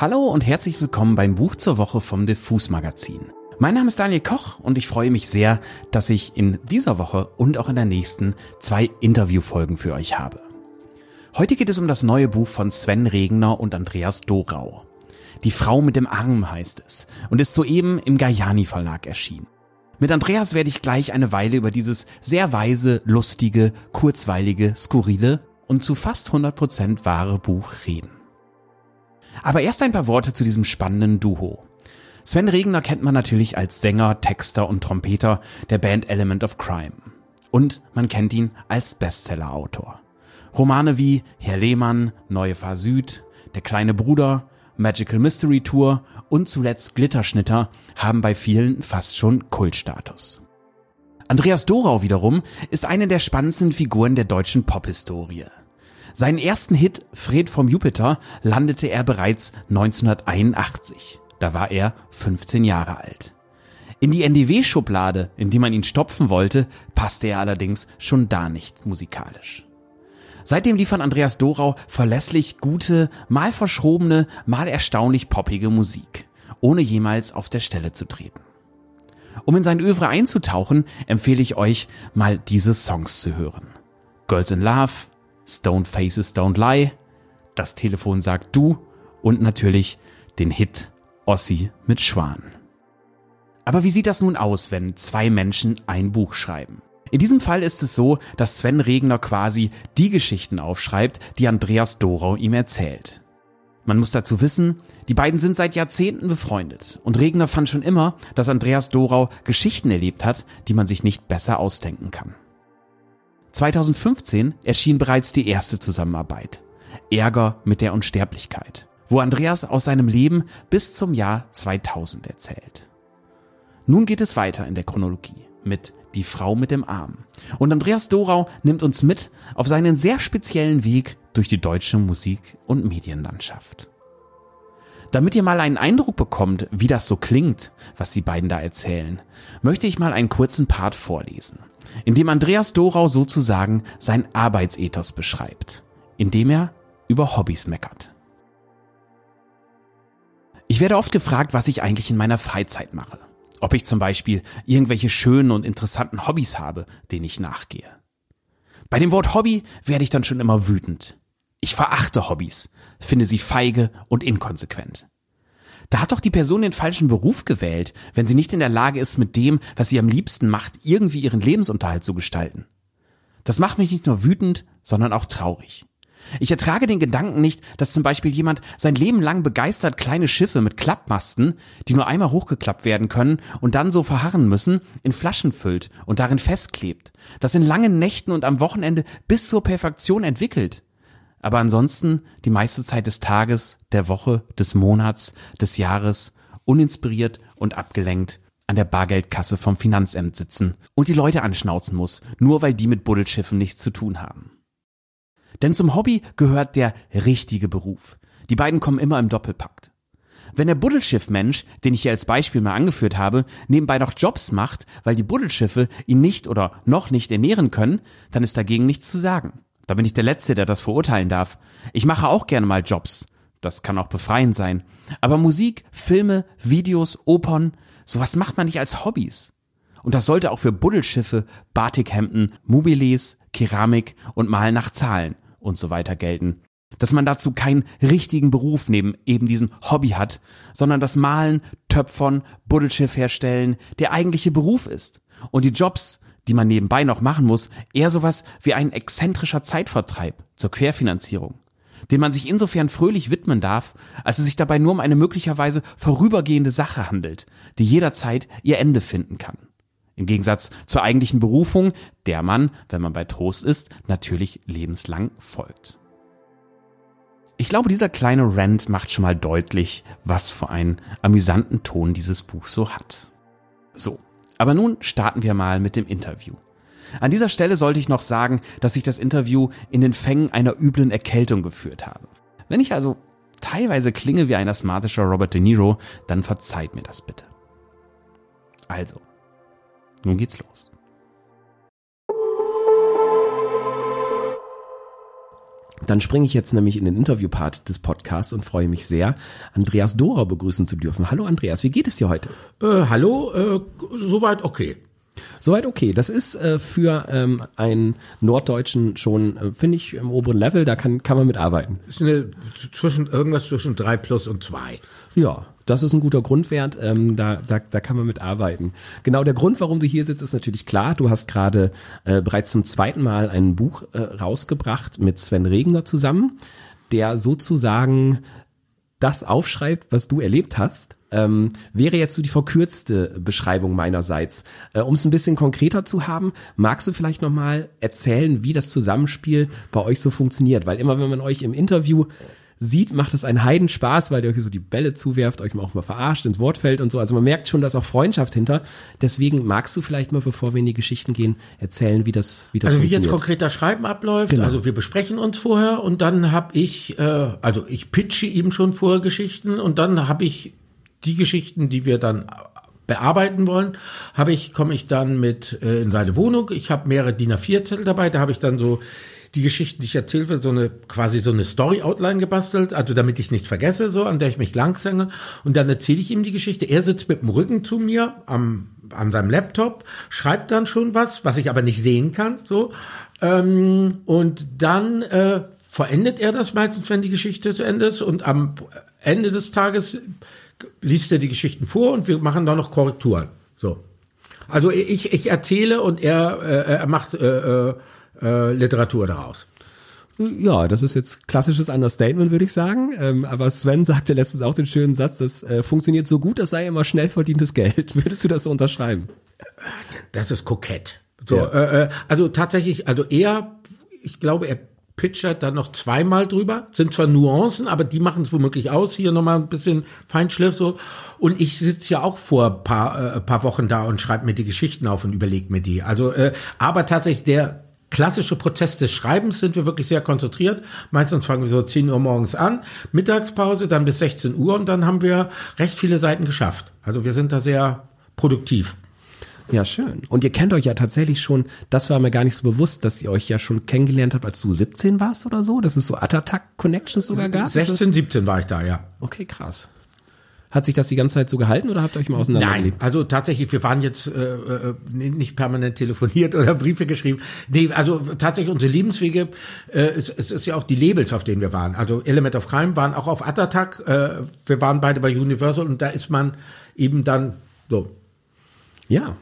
Hallo und herzlich willkommen beim Buch zur Woche vom Diffus Magazin. Mein Name ist Daniel Koch und ich freue mich sehr, dass ich in dieser Woche und auch in der nächsten zwei Interviewfolgen für euch habe. Heute geht es um das neue Buch von Sven Regner und Andreas Dorau. Die Frau mit dem Arm heißt es und ist soeben im Gajani Verlag erschienen. Mit Andreas werde ich gleich eine Weile über dieses sehr weise, lustige, kurzweilige, skurrile und zu fast 100% wahre Buch reden. Aber erst ein paar Worte zu diesem spannenden Duo. Sven Regner kennt man natürlich als Sänger, Texter und Trompeter der Band Element of Crime. Und man kennt ihn als Bestsellerautor. Romane wie Herr Lehmann, Neue Fahr Süd, Der kleine Bruder, Magical Mystery Tour und zuletzt Glitterschnitter haben bei vielen fast schon Kultstatus. Andreas Dorau wiederum ist eine der spannendsten Figuren der deutschen Pophistorie. Seinen ersten Hit Fred vom Jupiter landete er bereits 1981. Da war er 15 Jahre alt. In die NDW-Schublade, in die man ihn stopfen wollte, passte er allerdings schon da nicht musikalisch. Seitdem liefern Andreas Dorau verlässlich gute, mal verschrobene, mal erstaunlich poppige Musik, ohne jemals auf der Stelle zu treten. Um in sein Övre einzutauchen, empfehle ich euch, mal diese Songs zu hören. Girls in Love, Stone Faces Don't Lie, Das Telefon sagt du und natürlich den Hit Ossi mit Schwan. Aber wie sieht das nun aus, wenn zwei Menschen ein Buch schreiben? In diesem Fall ist es so, dass Sven Regner quasi die Geschichten aufschreibt, die Andreas Dorau ihm erzählt. Man muss dazu wissen, die beiden sind seit Jahrzehnten befreundet und Regner fand schon immer, dass Andreas Dorau Geschichten erlebt hat, die man sich nicht besser ausdenken kann. 2015 erschien bereits die erste Zusammenarbeit. Ärger mit der Unsterblichkeit, wo Andreas aus seinem Leben bis zum Jahr 2000 erzählt. Nun geht es weiter in der Chronologie mit Die Frau mit dem Arm. Und Andreas Dorau nimmt uns mit auf seinen sehr speziellen Weg durch die deutsche Musik- und Medienlandschaft. Damit ihr mal einen Eindruck bekommt, wie das so klingt, was die beiden da erzählen, möchte ich mal einen kurzen Part vorlesen, in dem Andreas Dorau sozusagen sein Arbeitsethos beschreibt, indem er über Hobbys meckert. Ich werde oft gefragt, was ich eigentlich in meiner Freizeit mache. Ob ich zum Beispiel irgendwelche schönen und interessanten Hobbys habe, denen ich nachgehe. Bei dem Wort Hobby werde ich dann schon immer wütend. Ich verachte Hobbys, finde sie feige und inkonsequent. Da hat doch die Person den falschen Beruf gewählt, wenn sie nicht in der Lage ist, mit dem, was sie am liebsten macht, irgendwie ihren Lebensunterhalt zu gestalten. Das macht mich nicht nur wütend, sondern auch traurig. Ich ertrage den Gedanken nicht, dass zum Beispiel jemand sein Leben lang begeistert kleine Schiffe mit Klappmasten, die nur einmal hochgeklappt werden können und dann so verharren müssen, in Flaschen füllt und darin festklebt, das in langen Nächten und am Wochenende bis zur Perfektion entwickelt. Aber ansonsten die meiste Zeit des Tages, der Woche, des Monats, des Jahres uninspiriert und abgelenkt an der Bargeldkasse vom Finanzamt sitzen und die Leute anschnauzen muss, nur weil die mit Buddelschiffen nichts zu tun haben. Denn zum Hobby gehört der richtige Beruf. Die beiden kommen immer im Doppelpakt. Wenn der Buddelschiffmensch, den ich hier als Beispiel mal angeführt habe, nebenbei noch Jobs macht, weil die Buddelschiffe ihn nicht oder noch nicht ernähren können, dann ist dagegen nichts zu sagen. Da bin ich der Letzte, der das verurteilen darf. Ich mache auch gerne mal Jobs. Das kann auch befreiend sein. Aber Musik, Filme, Videos, Opern, sowas macht man nicht als Hobbys. Und das sollte auch für Buddelschiffe, Batikhemden, Mobiles, Keramik und Malen nach Zahlen und so weiter gelten. Dass man dazu keinen richtigen Beruf neben eben diesem Hobby hat, sondern das Malen, Töpfern, Buddelschiff herstellen der eigentliche Beruf ist. Und die Jobs, die man nebenbei noch machen muss, eher sowas wie ein exzentrischer Zeitvertreib zur Querfinanzierung, den man sich insofern fröhlich widmen darf, als es sich dabei nur um eine möglicherweise vorübergehende Sache handelt, die jederzeit ihr Ende finden kann. Im Gegensatz zur eigentlichen Berufung, der man, wenn man bei Trost ist, natürlich lebenslang folgt. Ich glaube, dieser kleine Rant macht schon mal deutlich, was für einen amüsanten Ton dieses Buch so hat. So, aber nun starten wir mal mit dem Interview. An dieser Stelle sollte ich noch sagen, dass ich das Interview in den Fängen einer üblen Erkältung geführt habe. Wenn ich also teilweise klinge wie ein asthmatischer Robert De Niro, dann verzeiht mir das bitte. Also, nun geht's los. Dann springe ich jetzt nämlich in den Interviewpart des Podcasts und freue mich sehr, Andreas Dora begrüßen zu dürfen. Hallo Andreas, wie geht es dir heute? Äh, hallo, äh, soweit okay. Soweit okay. Das ist äh, für ähm, einen Norddeutschen schon, äh, finde ich, im oberen Level, da kann, kann man mitarbeiten. Ist eine, zwischen, irgendwas zwischen drei plus und zwei. Ja, das ist ein guter Grundwert, ähm, da, da, da kann man mitarbeiten. Genau, der Grund, warum du hier sitzt, ist natürlich klar. Du hast gerade äh, bereits zum zweiten Mal ein Buch äh, rausgebracht mit Sven Regner zusammen, der sozusagen das aufschreibt, was du erlebt hast. Ähm, wäre jetzt so die verkürzte Beschreibung meinerseits. Äh, um es ein bisschen konkreter zu haben, magst du vielleicht nochmal erzählen, wie das Zusammenspiel bei euch so funktioniert? Weil immer, wenn man euch im Interview sieht, macht es einen Heidenspaß, weil ihr euch so die Bälle zuwerft, euch auch mal verarscht, ins Wort fällt und so. Also man merkt schon, dass auch Freundschaft hinter. Deswegen magst du vielleicht mal, bevor wir in die Geschichten gehen, erzählen, wie das, wie das Also wie jetzt konkret das Schreiben abläuft. Genau. Also wir besprechen uns vorher und dann habe ich, äh, also ich pitche ihm schon vorher Geschichten und dann habe ich die Geschichten, die wir dann bearbeiten wollen, habe ich komme ich dann mit äh, in seine Wohnung. Ich habe mehrere DIN A4 Zettel dabei, da habe ich dann so die Geschichten, die ich erzählt wird, so eine quasi so eine Story-Outline gebastelt, also damit ich nichts vergesse, so an der ich mich langsange. Und dann erzähle ich ihm die Geschichte. Er sitzt mit dem Rücken zu mir am an seinem Laptop, schreibt dann schon was, was ich aber nicht sehen kann, so. Ähm, und dann äh, verendet er das meistens, wenn die Geschichte zu Ende ist. Und am Ende des Tages liest er die Geschichten vor und wir machen da noch Korrekturen. So. Also ich, ich erzähle und er, äh, er macht äh, äh, äh, Literatur daraus. Ja, das ist jetzt klassisches Understatement, würde ich sagen. Ähm, aber Sven sagte letztens auch den schönen Satz, das äh, funktioniert so gut, das sei immer schnell verdientes Geld. Würdest du das so unterschreiben? Das ist kokett. So, ja. äh, äh also tatsächlich, also er, ich glaube, er pitchert dann noch zweimal drüber. Sind zwar Nuancen, aber die machen es womöglich aus. Hier nochmal ein bisschen Feinschliff so. Und ich sitze ja auch vor paar, äh, paar Wochen da und schreibe mir die Geschichten auf und überlege mir die. Also, äh, aber tatsächlich der klassische Prozess des Schreibens sind wir wirklich sehr konzentriert. Meistens fangen wir so 10 Uhr morgens an, Mittagspause, dann bis 16 Uhr und dann haben wir recht viele Seiten geschafft. Also wir sind da sehr produktiv. Ja, schön. Und ihr kennt euch ja tatsächlich schon, das war mir gar nicht so bewusst, dass ihr euch ja schon kennengelernt habt, als du 17 warst oder so, dass es so Atatak Connections sogar gab? 16, 17 war ich da, ja. Okay, krass. Hat sich das die ganze Zeit so gehalten oder habt ihr euch mal auseinandergelebt? Nein, also tatsächlich, wir waren jetzt äh, äh, nicht permanent telefoniert oder Briefe geschrieben. Nee, also tatsächlich unsere Lebenswege, äh, es, es ist ja auch die Labels, auf denen wir waren. Also Element of Crime waren auch auf Attack, äh, wir waren beide bei Universal und da ist man eben dann so. Ja,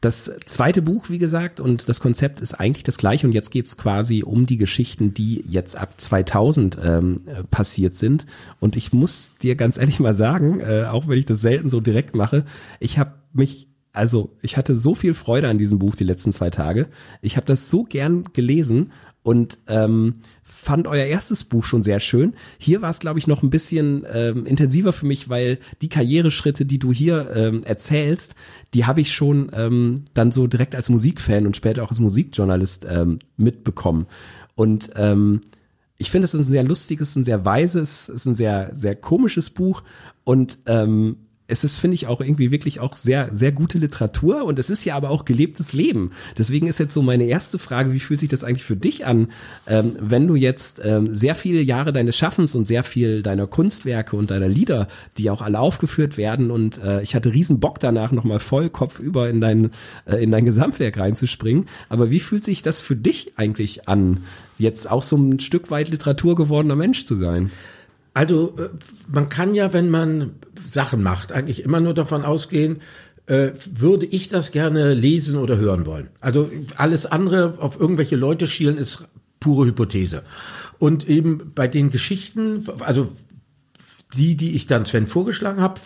das zweite Buch, wie gesagt, und das Konzept ist eigentlich das gleiche und jetzt geht's quasi um die Geschichten, die jetzt ab 2000 ähm, passiert sind. Und ich muss dir ganz ehrlich mal sagen, äh, auch wenn ich das selten so direkt mache, ich habe mich also ich hatte so viel Freude an diesem Buch die letzten zwei Tage. Ich habe das so gern gelesen und ähm, fand euer erstes Buch schon sehr schön. Hier war es, glaube ich, noch ein bisschen ähm, intensiver für mich, weil die Karriereschritte, die du hier ähm, erzählst, die habe ich schon ähm, dann so direkt als Musikfan und später auch als Musikjournalist ähm, mitbekommen. Und ähm, ich finde, es ist ein sehr lustiges, ein sehr weises, es ist ein sehr, sehr komisches Buch und ähm, es ist, finde ich, auch irgendwie wirklich auch sehr, sehr gute Literatur und es ist ja aber auch gelebtes Leben. Deswegen ist jetzt so meine erste Frage, wie fühlt sich das eigentlich für dich an, ähm, wenn du jetzt ähm, sehr viele Jahre deines Schaffens und sehr viel deiner Kunstwerke und deiner Lieder, die auch alle aufgeführt werden und äh, ich hatte riesen Bock danach nochmal voll Kopf über in dein, äh, in dein Gesamtwerk reinzuspringen. Aber wie fühlt sich das für dich eigentlich an, jetzt auch so ein Stück weit Literatur gewordener Mensch zu sein? Also äh, man kann ja, wenn man Sachen macht, eigentlich immer nur davon ausgehen, äh, würde ich das gerne lesen oder hören wollen. Also alles andere auf irgendwelche Leute schielen ist pure Hypothese. Und eben bei den Geschichten, also die, die ich dann Sven vorgeschlagen habe,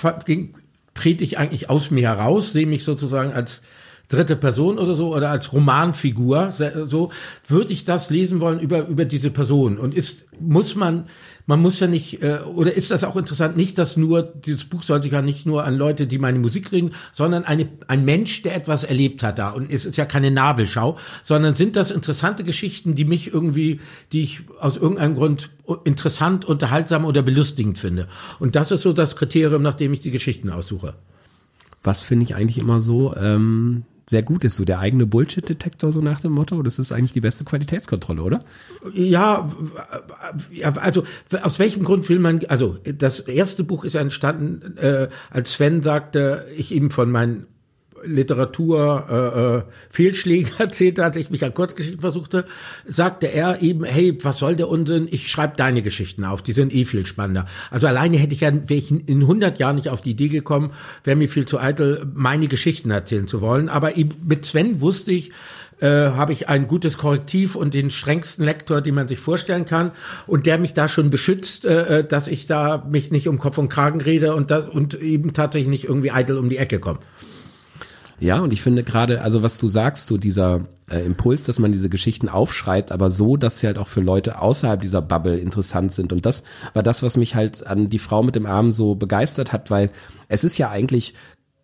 trete ich eigentlich aus mir heraus, sehe mich sozusagen als dritte Person oder so oder als Romanfigur, so würde ich das lesen wollen über über diese Person und ist muss man man muss ja nicht, äh, oder ist das auch interessant, nicht, dass nur, dieses Buch sollte ja nicht nur an Leute, die meine Musik reden, sondern eine, ein Mensch, der etwas erlebt hat da. Und es ist ja keine Nabelschau, sondern sind das interessante Geschichten, die mich irgendwie, die ich aus irgendeinem Grund interessant, unterhaltsam oder belustigend finde. Und das ist so das Kriterium, nach dem ich die Geschichten aussuche. Was finde ich eigentlich immer so, ähm, sehr gut ist, so der eigene Bullshit-Detektor, so nach dem Motto. Das ist eigentlich die beste Qualitätskontrolle, oder? Ja, also aus welchem Grund will man, also das erste Buch ist entstanden, äh, als Sven sagte, ich ihm von meinen Literatur äh, äh, Fehlschläge erzählt hat, ich mich an Kurzgeschichten versuchte, sagte er eben, hey, was soll der Unsinn? Ich schreibe deine Geschichten auf, die sind eh viel spannender. Also alleine hätte ich ja, wäre ich in 100 Jahren nicht auf die Idee gekommen, wäre mir viel zu eitel, meine Geschichten erzählen zu wollen. Aber eben mit Sven wusste ich, äh, habe ich ein gutes Korrektiv und den strengsten Lektor, den man sich vorstellen kann und der mich da schon beschützt, äh, äh dass ich da mich nicht um Kopf und Kragen rede und das und eben tatsächlich nicht irgendwie eitel um die Ecke komme. Ja, und ich finde gerade, also was du sagst, so dieser äh, Impuls, dass man diese Geschichten aufschreibt, aber so, dass sie halt auch für Leute außerhalb dieser Bubble interessant sind. Und das war das, was mich halt an die Frau mit dem Arm so begeistert hat, weil es ist ja eigentlich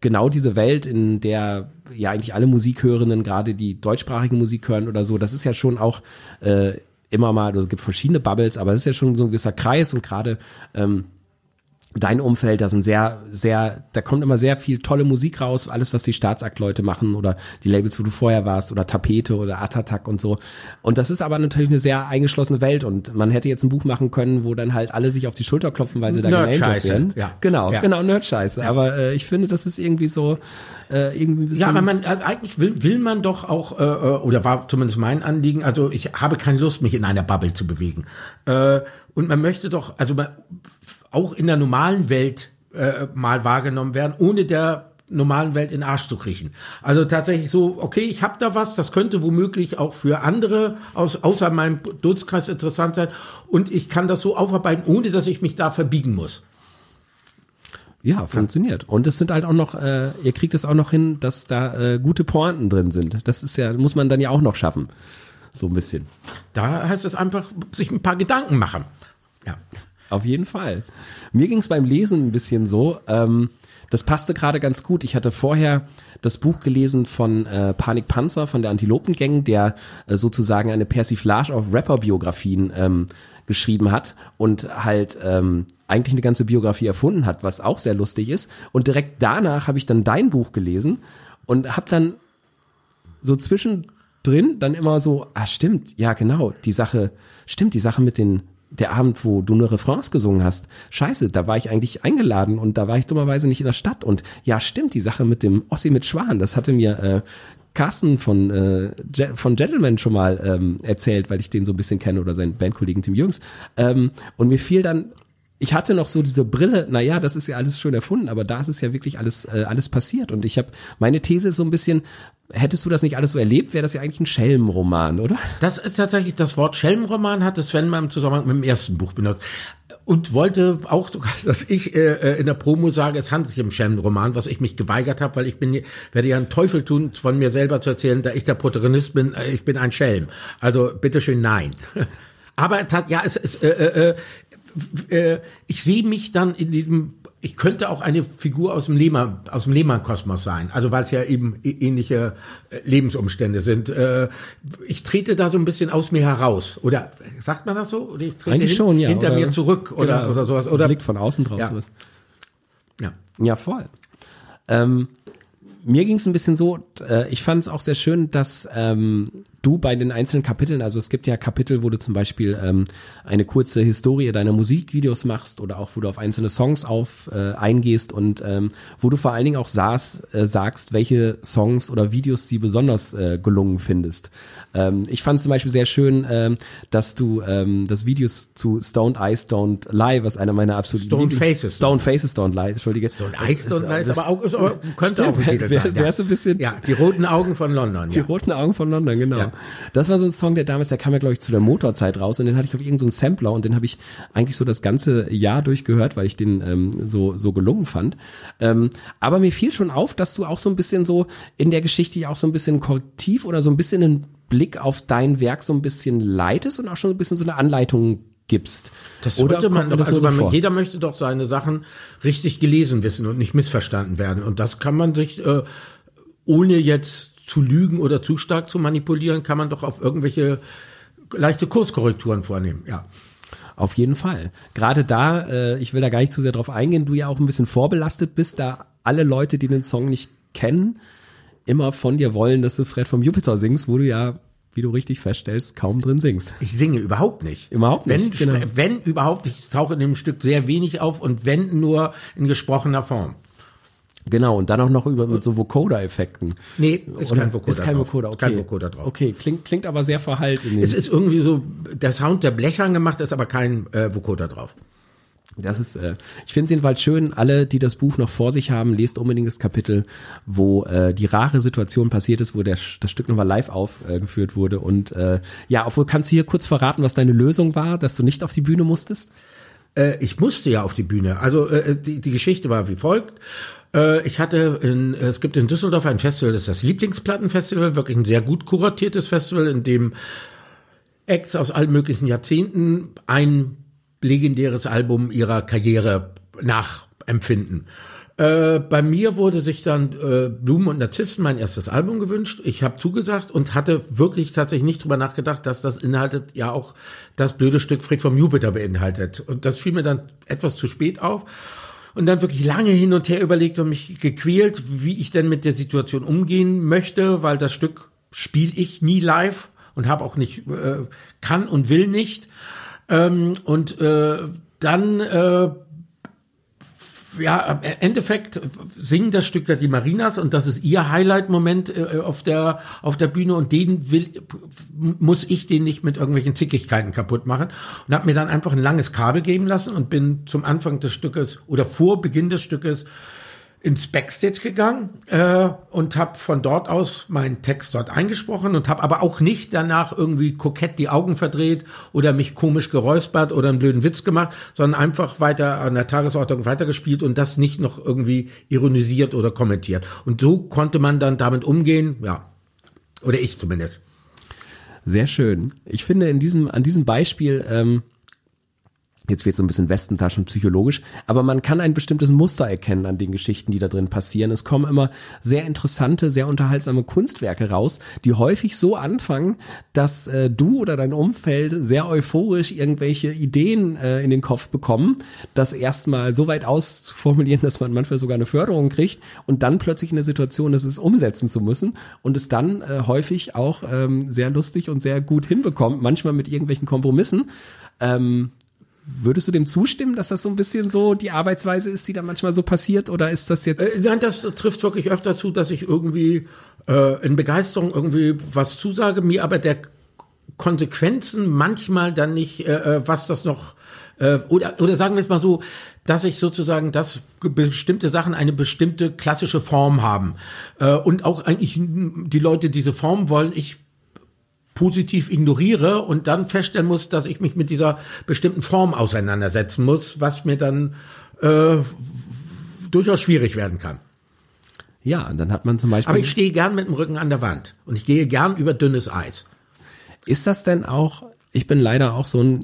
genau diese Welt, in der ja eigentlich alle Musikhörenden, gerade die deutschsprachige Musik hören oder so, das ist ja schon auch äh, immer mal, also es gibt verschiedene Bubbles, aber es ist ja schon so ein gewisser Kreis und gerade ähm, dein Umfeld, da sind sehr, sehr, da kommt immer sehr viel tolle Musik raus, alles, was die Staatsaktleute machen oder die Labels, wo du vorher warst oder Tapete oder Atatak und so. Und das ist aber natürlich eine sehr eingeschlossene Welt und man hätte jetzt ein Buch machen können, wo dann halt alle sich auf die Schulter klopfen, weil sie da genannt werden. Ja. Genau, ja. genau, Nerdscheiße. Ja. Aber äh, ich finde, das ist irgendwie so, äh, irgendwie ein bisschen. Ja, aber man, also eigentlich will, will man doch auch, äh, äh, oder war zumindest mein Anliegen, also ich habe keine Lust, mich in einer Bubble zu bewegen. Äh, und man möchte doch, also man, auch in der normalen Welt äh, mal wahrgenommen werden, ohne der normalen Welt in den Arsch zu kriechen. Also tatsächlich so, okay, ich habe da was, das könnte womöglich auch für andere aus, außer meinem Dunstkreis interessant sein und ich kann das so aufarbeiten, ohne dass ich mich da verbiegen muss. Ja, funktioniert. Und es sind halt auch noch, äh, ihr kriegt es auch noch hin, dass da äh, gute Pointen drin sind. Das ist ja, muss man dann ja auch noch schaffen. So ein bisschen. Da heißt es einfach, sich ein paar Gedanken machen. Ja. Auf jeden Fall. Mir ging es beim Lesen ein bisschen so. Ähm, das passte gerade ganz gut. Ich hatte vorher das Buch gelesen von äh, Panik Panzer von der Antilopengang, der äh, sozusagen eine Persiflage auf Rapper-Biografien ähm, geschrieben hat und halt ähm, eigentlich eine ganze Biografie erfunden hat, was auch sehr lustig ist. Und direkt danach habe ich dann dein Buch gelesen und habe dann so zwischendrin dann immer so, ah stimmt, ja genau, die Sache, stimmt, die Sache mit den der Abend, wo du nur Refrains gesungen hast, scheiße, da war ich eigentlich eingeladen und da war ich dummerweise nicht in der Stadt. Und ja, stimmt, die Sache mit dem Ossi mit Schwan, das hatte mir äh, Carsten von, äh, von Gentleman schon mal ähm, erzählt, weil ich den so ein bisschen kenne oder seinen Bandkollegen Tim Jürgens. Ähm, und mir fiel dann ich hatte noch so diese Brille, naja, das ist ja alles schön erfunden, aber da ist es ja wirklich alles, äh, alles passiert. Und ich habe, meine These ist so ein bisschen, hättest du das nicht alles so erlebt, wäre das ja eigentlich ein Schelmenroman, oder? Das ist tatsächlich, das Wort Schelmenroman hat Sven mal im Zusammenhang mit dem ersten Buch benutzt. Und wollte auch sogar, dass ich äh, äh, in der Promo sage, es handelt sich um Schelmenroman, was ich mich geweigert habe, weil ich bin, werde ja einen Teufel tun, von mir selber zu erzählen, da ich der Protagonist bin, äh, ich bin ein Schelm. Also bitteschön, nein. Aber ja, es ist, äh, äh, äh ich sehe mich dann in diesem ich könnte auch eine Figur aus dem Lehmann, aus dem Lehmann-Kosmos sein, also weil es ja eben ähnliche äh, Lebensumstände sind. Äh, ich trete da so ein bisschen aus mir heraus. Oder sagt man das so? Oder ich trete Eigentlich hin, schon, ja, hinter oder, mir zurück oder, genau, oder sowas. Oder blickt von außen drauf. Ja, sowas. ja. ja voll. Ähm, mir ging es ein bisschen so, äh, ich fand es auch sehr schön, dass ähm, du bei den einzelnen Kapiteln, also es gibt ja Kapitel, wo du zum Beispiel ähm, eine kurze Historie deiner Musikvideos machst oder auch wo du auf einzelne Songs auf äh, eingehst und ähm, wo du vor allen Dingen auch saß, äh, sagst, welche Songs oder Videos die besonders äh, gelungen findest. Ähm, ich fand zum Beispiel sehr schön, ähm, dass du ähm, das Videos zu Stoned Eyes Don't Lie, was einer meiner absoluten Stone Faces Stone Faces Don't Lie, entschuldige. Stoned Eyes Don't Lie ist aber auch ist aber, könnte auch ein Titel sein. Wär, ja. ein bisschen ja, die roten Augen von London. Die ja. roten Augen von London, genau. Ja. Das war so ein Song, der damals, der kam ja glaube ich zu der Motorzeit raus und den hatte ich auf irgendeinen so Sampler und den habe ich eigentlich so das ganze Jahr durchgehört, weil ich den ähm, so so gelungen fand. Ähm, aber mir fiel schon auf, dass du auch so ein bisschen so in der Geschichte ja auch so ein bisschen korrektiv oder so ein bisschen einen Blick auf dein Werk so ein bisschen leitest und auch schon ein bisschen so eine Anleitung gibst. Das sollte man doch, also so man, jeder möchte doch seine Sachen richtig gelesen wissen und nicht missverstanden werden. Und das kann man sich, äh, ohne jetzt zu lügen oder zu stark zu manipulieren, kann man doch auf irgendwelche leichte Kurskorrekturen vornehmen, ja. Auf jeden Fall. Gerade da, äh, ich will da gar nicht zu sehr drauf eingehen, du ja auch ein bisschen vorbelastet bist, da alle Leute, die den Song nicht kennen, immer von dir wollen, dass du Fred vom Jupiter singst, wo du ja wie du richtig feststellst, kaum drin singst. Ich singe überhaupt nicht. Überhaupt nicht, Wenn, genau. wenn überhaupt, ich tauche in dem Stück sehr wenig auf und wenn nur in gesprochener Form. Genau, und dann auch noch über mit so Vocoder-Effekten. Nee, ist Oder? kein Vocoder Ist kein drauf. Vocoder, okay. kein Vocoder drauf. Okay, klingt, klingt aber sehr verhallt in den Es ist irgendwie so, der Sound der Blechern gemacht, ist aber kein äh, Vocoder drauf. Das ist, äh, ich finde es jedenfalls schön, alle, die das Buch noch vor sich haben, lest unbedingt das Kapitel, wo äh, die rare Situation passiert ist, wo der, das Stück nochmal live aufgeführt wurde. Und äh, ja, obwohl kannst du hier kurz verraten, was deine Lösung war, dass du nicht auf die Bühne musstest? Äh, ich musste ja auf die Bühne. Also äh, die, die Geschichte war wie folgt. Äh, ich hatte in, es gibt in Düsseldorf ein Festival, das ist das Lieblingsplattenfestival, wirklich ein sehr gut kuratiertes Festival, in dem Acts aus allen möglichen Jahrzehnten ein legendäres Album ihrer Karriere nachempfinden. Äh, bei mir wurde sich dann äh, Blumen und Narzissen mein erstes Album gewünscht. Ich habe zugesagt und hatte wirklich tatsächlich nicht drüber nachgedacht, dass das inhaltet ja auch das blöde Stück Frick vom Jupiter beinhaltet. Und das fiel mir dann etwas zu spät auf. Und dann wirklich lange hin und her überlegt und mich gequält, wie ich denn mit der Situation umgehen möchte, weil das Stück spiele ich nie live und habe auch nicht, äh, kann und will nicht. Ähm, und äh, dann, äh, ja, im Endeffekt singen das Stück ja die Marinas und das ist ihr Highlight-Moment äh, auf der auf der Bühne und den will muss ich den nicht mit irgendwelchen Zickigkeiten kaputt machen und habe mir dann einfach ein langes Kabel geben lassen und bin zum Anfang des Stückes oder vor Beginn des Stückes ins Backstage gegangen äh, und habe von dort aus meinen Text dort eingesprochen und habe aber auch nicht danach irgendwie kokett die Augen verdreht oder mich komisch geräuspert oder einen blöden Witz gemacht, sondern einfach weiter an der Tagesordnung weitergespielt und das nicht noch irgendwie ironisiert oder kommentiert. Und so konnte man dann damit umgehen, ja, oder ich zumindest. Sehr schön. Ich finde in diesem, an diesem Beispiel, ähm, jetzt wird so ein bisschen Westentaschen psychologisch, aber man kann ein bestimmtes Muster erkennen an den Geschichten, die da drin passieren. Es kommen immer sehr interessante, sehr unterhaltsame Kunstwerke raus, die häufig so anfangen, dass äh, du oder dein Umfeld sehr euphorisch irgendwelche Ideen äh, in den Kopf bekommen, das erstmal so weit auszuformulieren, dass man manchmal sogar eine Förderung kriegt und dann plötzlich in der Situation ist, es umsetzen zu müssen und es dann äh, häufig auch ähm, sehr lustig und sehr gut hinbekommt, manchmal mit irgendwelchen Kompromissen. Ähm, Würdest du dem zustimmen, dass das so ein bisschen so die Arbeitsweise ist, die da manchmal so passiert? Oder ist das jetzt. Äh, Nein, das trifft wirklich öfter zu, dass ich irgendwie äh, in Begeisterung irgendwie was zusage, mir aber der Konsequenzen manchmal dann nicht, äh, äh, was das noch äh, oder oder sagen wir es mal so, dass ich sozusagen, dass bestimmte Sachen eine bestimmte klassische Form haben äh, und auch eigentlich die Leute diese Form wollen, ich positiv ignoriere und dann feststellen muss, dass ich mich mit dieser bestimmten Form auseinandersetzen muss, was mir dann äh, durchaus schwierig werden kann. ja, dann hat man zum Beispiel. Aber ich stehe gern mit dem Rücken an der Wand und ich gehe gern über dünnes Eis. Ist das denn auch, ich bin leider auch so ein,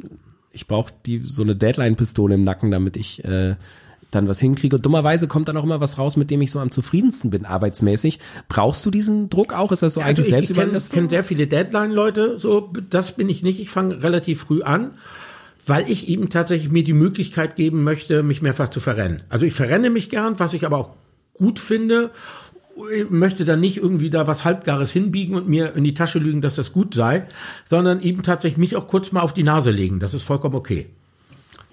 ich brauche die so eine Deadline-Pistole im Nacken, damit ich äh, dann was hinkriege. Und dummerweise kommt dann auch immer was raus, mit dem ich so am zufriedensten bin, arbeitsmäßig. Brauchst du diesen Druck auch? Ist das so eigentlich Also selbst ich kenne kenn sehr viele Deadline-Leute, so das bin ich nicht. Ich fange relativ früh an, weil ich eben tatsächlich mir die Möglichkeit geben möchte, mich mehrfach zu verrennen. Also ich verrenne mich gern, was ich aber auch gut finde. Ich möchte dann nicht irgendwie da was Halbgares hinbiegen und mir in die Tasche lügen, dass das gut sei, sondern eben tatsächlich mich auch kurz mal auf die Nase legen. Das ist vollkommen okay.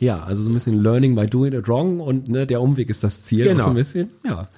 Ja, also so ein bisschen Learning by doing it wrong und ne, der Umweg ist das Ziel. Genau. So ein bisschen. Ja.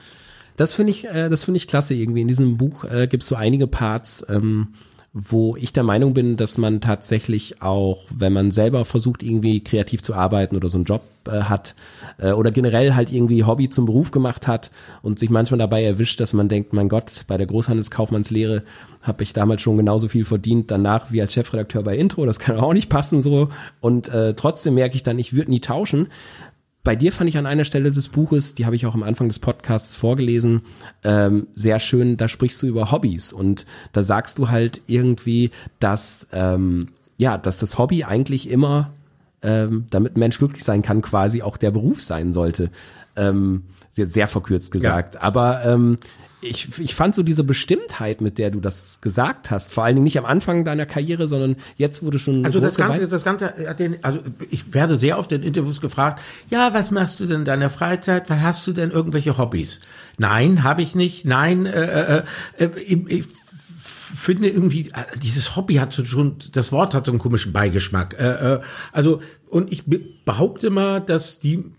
Das finde ich, äh, das finde ich klasse irgendwie. In diesem Buch äh, gibt es so einige Parts, ähm, wo ich der Meinung bin, dass man tatsächlich auch, wenn man selber versucht, irgendwie kreativ zu arbeiten oder so einen Job äh, hat äh, oder generell halt irgendwie Hobby zum Beruf gemacht hat und sich manchmal dabei erwischt, dass man denkt, mein Gott, bei der Großhandelskaufmannslehre habe ich damals schon genauso viel verdient danach wie als Chefredakteur bei Intro. Das kann auch nicht passen so. Und äh, trotzdem merke ich dann, ich würde nie tauschen. Bei dir fand ich an einer Stelle des Buches, die habe ich auch am Anfang des Podcasts vorgelesen, ähm, sehr schön, da sprichst du über Hobbys und da sagst du halt irgendwie, dass, ähm, ja, dass das Hobby eigentlich immer, ähm, damit ein Mensch glücklich sein kann, quasi auch der Beruf sein sollte. Ähm, sehr, sehr verkürzt gesagt. Aber ähm, ich, ich fand so diese Bestimmtheit, mit der du das gesagt hast, vor allen Dingen nicht am Anfang deiner Karriere, sondern jetzt wurde schon. Also das Ganze, das Ganze, hat den, also ich werde sehr oft in Interviews gefragt, ja, was machst du denn in deiner Freizeit? Was hast du denn irgendwelche Hobbys? Nein, habe ich nicht. Nein, äh, äh, äh, ich finde irgendwie, äh, dieses Hobby hat so schon, das Wort hat so einen komischen Beigeschmack. Äh, äh, also, und ich behaupte mal, dass die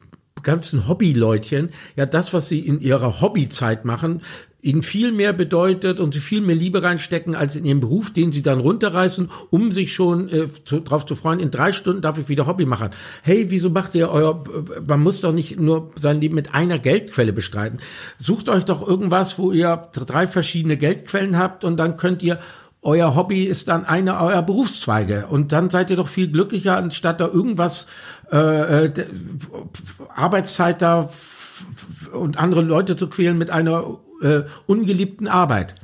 ganzen Hobbyleutchen, ja das, was sie in ihrer Hobbyzeit machen, ihnen viel mehr bedeutet und sie viel mehr Liebe reinstecken als in ihrem Beruf, den sie dann runterreißen, um sich schon äh, zu, drauf zu freuen, in drei Stunden darf ich wieder Hobby machen. Hey, wieso macht ihr euer, man muss doch nicht nur sein Leben mit einer Geldquelle bestreiten. Sucht euch doch irgendwas, wo ihr drei verschiedene Geldquellen habt und dann könnt ihr euer Hobby ist dann einer eurer Berufszweige und dann seid ihr doch viel glücklicher, anstatt da irgendwas äh, äh Arbeitszeit da und andere Leute zu quälen mit einer äh, ungeliebten Arbeit.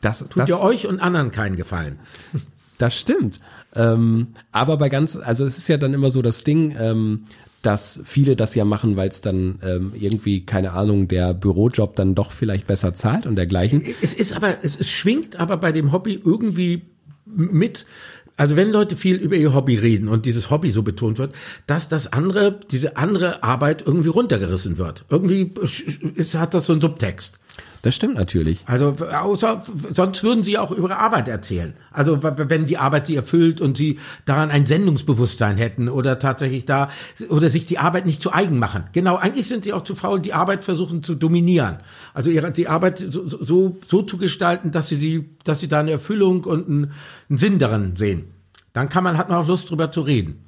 Das tut das, ihr euch und anderen keinen Gefallen. Das stimmt. Ähm, aber bei ganz, also es ist ja dann immer so das Ding, ähm, dass viele das ja machen, weil es dann ähm, irgendwie, keine Ahnung, der Bürojob dann doch vielleicht besser zahlt und dergleichen. Es ist aber, es, es schwingt aber bei dem Hobby irgendwie mit, also wenn Leute viel über ihr Hobby reden und dieses Hobby so betont wird, dass das andere, diese andere Arbeit irgendwie runtergerissen wird. Irgendwie ist, hat das so einen Subtext. Das stimmt natürlich. Also außer sonst würden sie auch über ihre Arbeit erzählen. Also wenn die Arbeit sie erfüllt und sie daran ein Sendungsbewusstsein hätten oder tatsächlich da oder sich die Arbeit nicht zu eigen machen. Genau, eigentlich sind sie auch zu faul, die Arbeit versuchen zu dominieren. Also ihre die Arbeit so, so, so zu gestalten, dass sie sie, dass sie da eine Erfüllung und einen, einen Sinn darin sehen. Dann kann man hat man auch Lust drüber zu reden.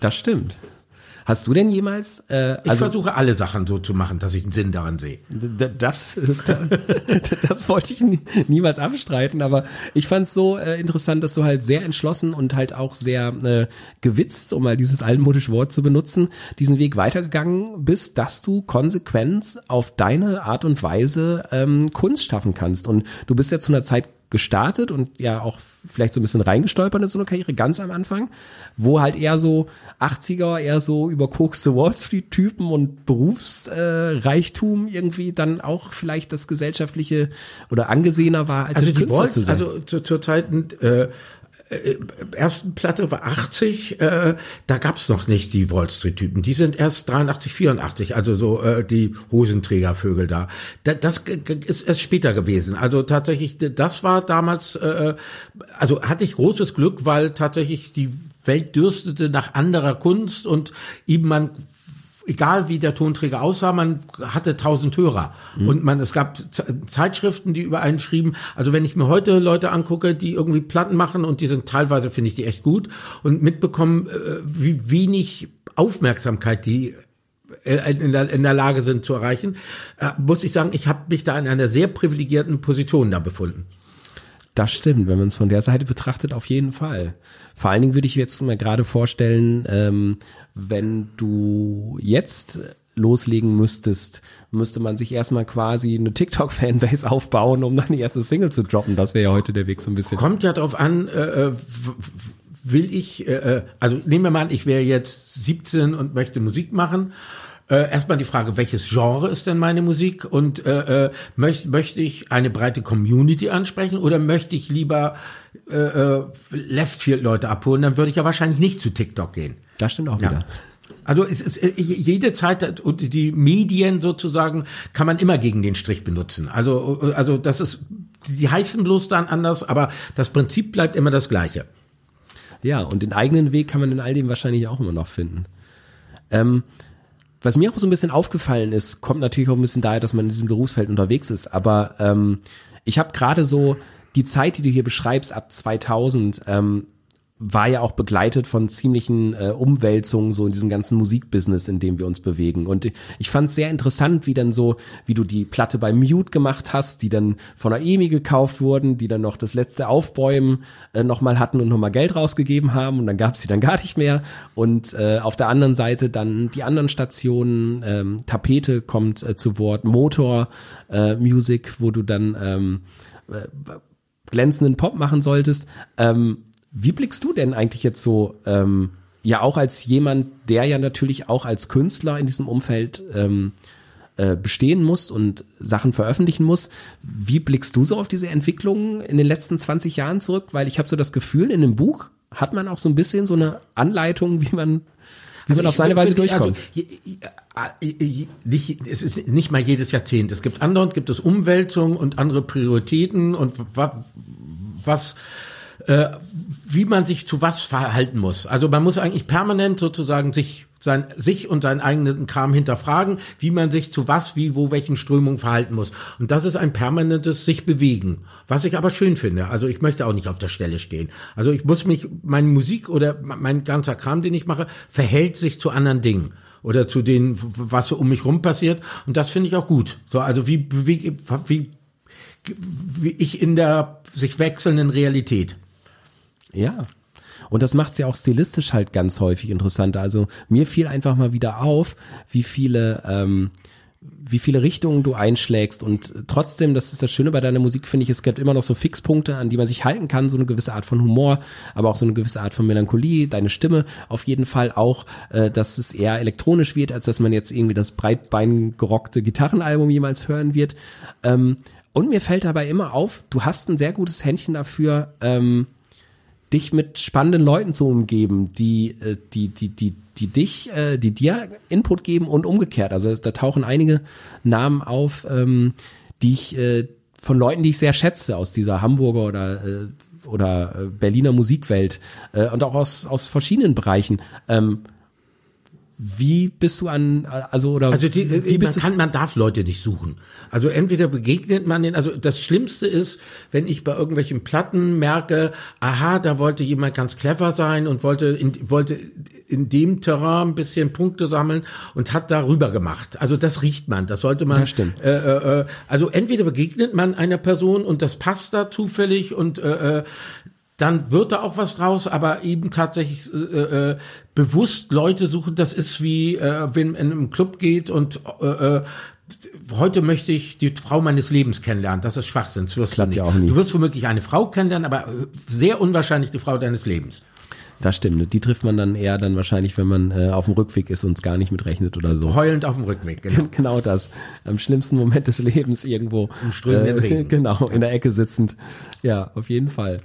Das stimmt. Hast du denn jemals? Äh, ich also, versuche alle Sachen so zu machen, dass ich einen Sinn daran sehe. Das, das wollte ich nie, niemals abstreiten, aber ich fand es so äh, interessant, dass du halt sehr entschlossen und halt auch sehr äh, gewitzt, um mal dieses altmodische Wort zu benutzen, diesen Weg weitergegangen bist, dass du konsequent auf deine Art und Weise ähm, Kunst schaffen kannst. Und du bist ja zu einer Zeit gestartet und ja auch vielleicht so ein bisschen reingestolpert in so eine Karriere ganz am Anfang, wo halt eher so 80er, eher so über Koks Wall Street Typen und Berufsreichtum äh, irgendwie dann auch vielleicht das gesellschaftliche oder angesehener war als also die Wall, Also zu, zur Zeit äh, ersten Platte war 80, äh, da gab's noch nicht die Wall Street Typen. Die sind erst 83, 84, also so äh, die Hosenträgervögel da. da das ist erst später gewesen. Also tatsächlich, das war damals, äh, also hatte ich großes Glück, weil tatsächlich die Welt dürstete nach anderer Kunst und eben man egal wie der Tonträger aussah, man hatte tausend Hörer. Mhm. Und man, es gab Zeitschriften, die über einen schrieben. Also wenn ich mir heute Leute angucke, die irgendwie Platten machen und die sind teilweise, finde ich die echt gut und mitbekommen, äh, wie wenig Aufmerksamkeit die äh, in der, in der Lage sind zu erreichen, äh, muss ich sagen, ich habe mich da in einer sehr privilegierten Position da befunden. Das stimmt, wenn man es von der Seite betrachtet, auf jeden Fall. Vor allen Dingen würde ich jetzt mal gerade vorstellen, ähm, wenn du jetzt loslegen müsstest, müsste man sich erstmal quasi eine TikTok-Fanbase aufbauen, um dann die erste Single zu droppen. Das wäre ja heute der Weg so ein bisschen. Kommt ja drauf an, äh, äh will ich, äh, äh, also nehmen wir mal an, ich wäre jetzt 17 und möchte Musik machen äh, erstmal die Frage, welches Genre ist denn meine Musik und äh, äh, möcht, möchte ich eine breite Community ansprechen oder möchte ich lieber äh, äh, Leftfield-Leute abholen? Dann würde ich ja wahrscheinlich nicht zu TikTok gehen. Das stimmt auch ja. wieder. Also es ist äh, jede Zeit und die Medien sozusagen kann man immer gegen den Strich benutzen. Also also das ist die heißen bloß dann anders, aber das Prinzip bleibt immer das gleiche. Ja, und den eigenen Weg kann man in all dem wahrscheinlich auch immer noch finden. Ähm, was mir auch so ein bisschen aufgefallen ist, kommt natürlich auch ein bisschen daher, dass man in diesem Berufsfeld unterwegs ist. Aber ähm, ich habe gerade so die Zeit, die du hier beschreibst, ab 2000, ähm, war ja auch begleitet von ziemlichen äh, Umwälzungen so in diesem ganzen Musikbusiness, in dem wir uns bewegen. Und ich fand es sehr interessant, wie dann so, wie du die Platte bei Mute gemacht hast, die dann von der EMI gekauft wurden, die dann noch das letzte Aufbäumen äh, nochmal hatten und nochmal Geld rausgegeben haben und dann gab es sie dann gar nicht mehr. Und äh, auf der anderen Seite dann die anderen Stationen, ähm, Tapete kommt äh, zu Wort, Motor äh, Music, wo du dann ähm, äh, glänzenden Pop machen solltest. Ähm, wie blickst du denn eigentlich jetzt so, ähm, ja auch als jemand, der ja natürlich auch als Künstler in diesem Umfeld ähm, äh, bestehen musst und Sachen veröffentlichen musst. Wie blickst du so auf diese Entwicklungen in den letzten 20 Jahren zurück? Weil ich habe so das Gefühl, in dem Buch hat man auch so ein bisschen so eine Anleitung, wie man wie man Also auf ich seine Weise durchkommt. Also, je- je- nicht, es ist nicht mal jedes Jahrzehnt. Es gibt andauernd gibt es Umwälzungen und andere Prioritäten und wa- was äh, wie man sich zu was verhalten muss. Also man muss eigentlich permanent sozusagen sich sein, sich und seinen eigenen Kram hinterfragen, wie man sich zu was, wie, wo, welchen Strömungen verhalten muss. Und das ist ein permanentes sich bewegen, was ich aber schön finde. Also ich möchte auch nicht auf der Stelle stehen. Also ich muss mich, meine Musik oder mein ganzer Kram, den ich mache, verhält sich zu anderen Dingen oder zu den, was so um mich rum passiert. Und das finde ich auch gut. So, also wie, wie, wie, wie ich in der sich wechselnden Realität. Ja. Und das macht's ja auch stilistisch halt ganz häufig interessanter. Also mir fiel einfach mal wieder auf, wie viele, ähm, wie viele Richtungen du einschlägst und trotzdem, das ist das Schöne bei deiner Musik, finde ich, es gibt immer noch so Fixpunkte, an die man sich halten kann, so eine gewisse Art von Humor, aber auch so eine gewisse Art von Melancholie, deine Stimme auf jeden Fall auch, äh, dass es eher elektronisch wird, als dass man jetzt irgendwie das breitbein gerockte Gitarrenalbum jemals hören wird. Ähm, und mir fällt dabei immer auf, du hast ein sehr gutes Händchen dafür, ähm, dich mit spannenden Leuten zu umgeben, die, äh, die, die, die, die dich, äh, die dir Input geben und umgekehrt. Also da tauchen einige Namen auf, ähm, die ich äh, von Leuten, die ich sehr schätze, aus dieser Hamburger oder äh, oder äh, Berliner Musikwelt äh, und auch aus aus verschiedenen Bereichen. Ähm, wie bist du an, also oder Also die, wie man bist du, kann, man darf Leute nicht suchen. Also entweder begegnet man den, also das Schlimmste ist, wenn ich bei irgendwelchen Platten merke, aha, da wollte jemand ganz clever sein und wollte in, wollte in dem Terrain ein bisschen Punkte sammeln und hat darüber gemacht. Also das riecht man, das sollte man. Das stimmt. Äh, äh, äh, also entweder begegnet man einer Person und das passt da zufällig und äh, äh, dann wird da auch was draus, aber eben tatsächlich äh, äh, bewusst Leute suchen, das ist wie, äh, wenn man in einem Club geht und äh, äh, heute möchte ich die Frau meines Lebens kennenlernen. Das ist Schwachsinn, das wirst Klappt du ja nicht. auch nie. Du wirst womöglich eine Frau kennenlernen, aber äh, sehr unwahrscheinlich die Frau deines Lebens. das stimmt. Die trifft man dann eher dann wahrscheinlich, wenn man äh, auf dem Rückweg ist und es gar nicht mitrechnet oder so. Heulend auf dem Rückweg, genau. Genau das. Am schlimmsten Moment des Lebens irgendwo. Im strömenden Regen. Genau, in der Ecke sitzend. Ja, auf jeden Fall.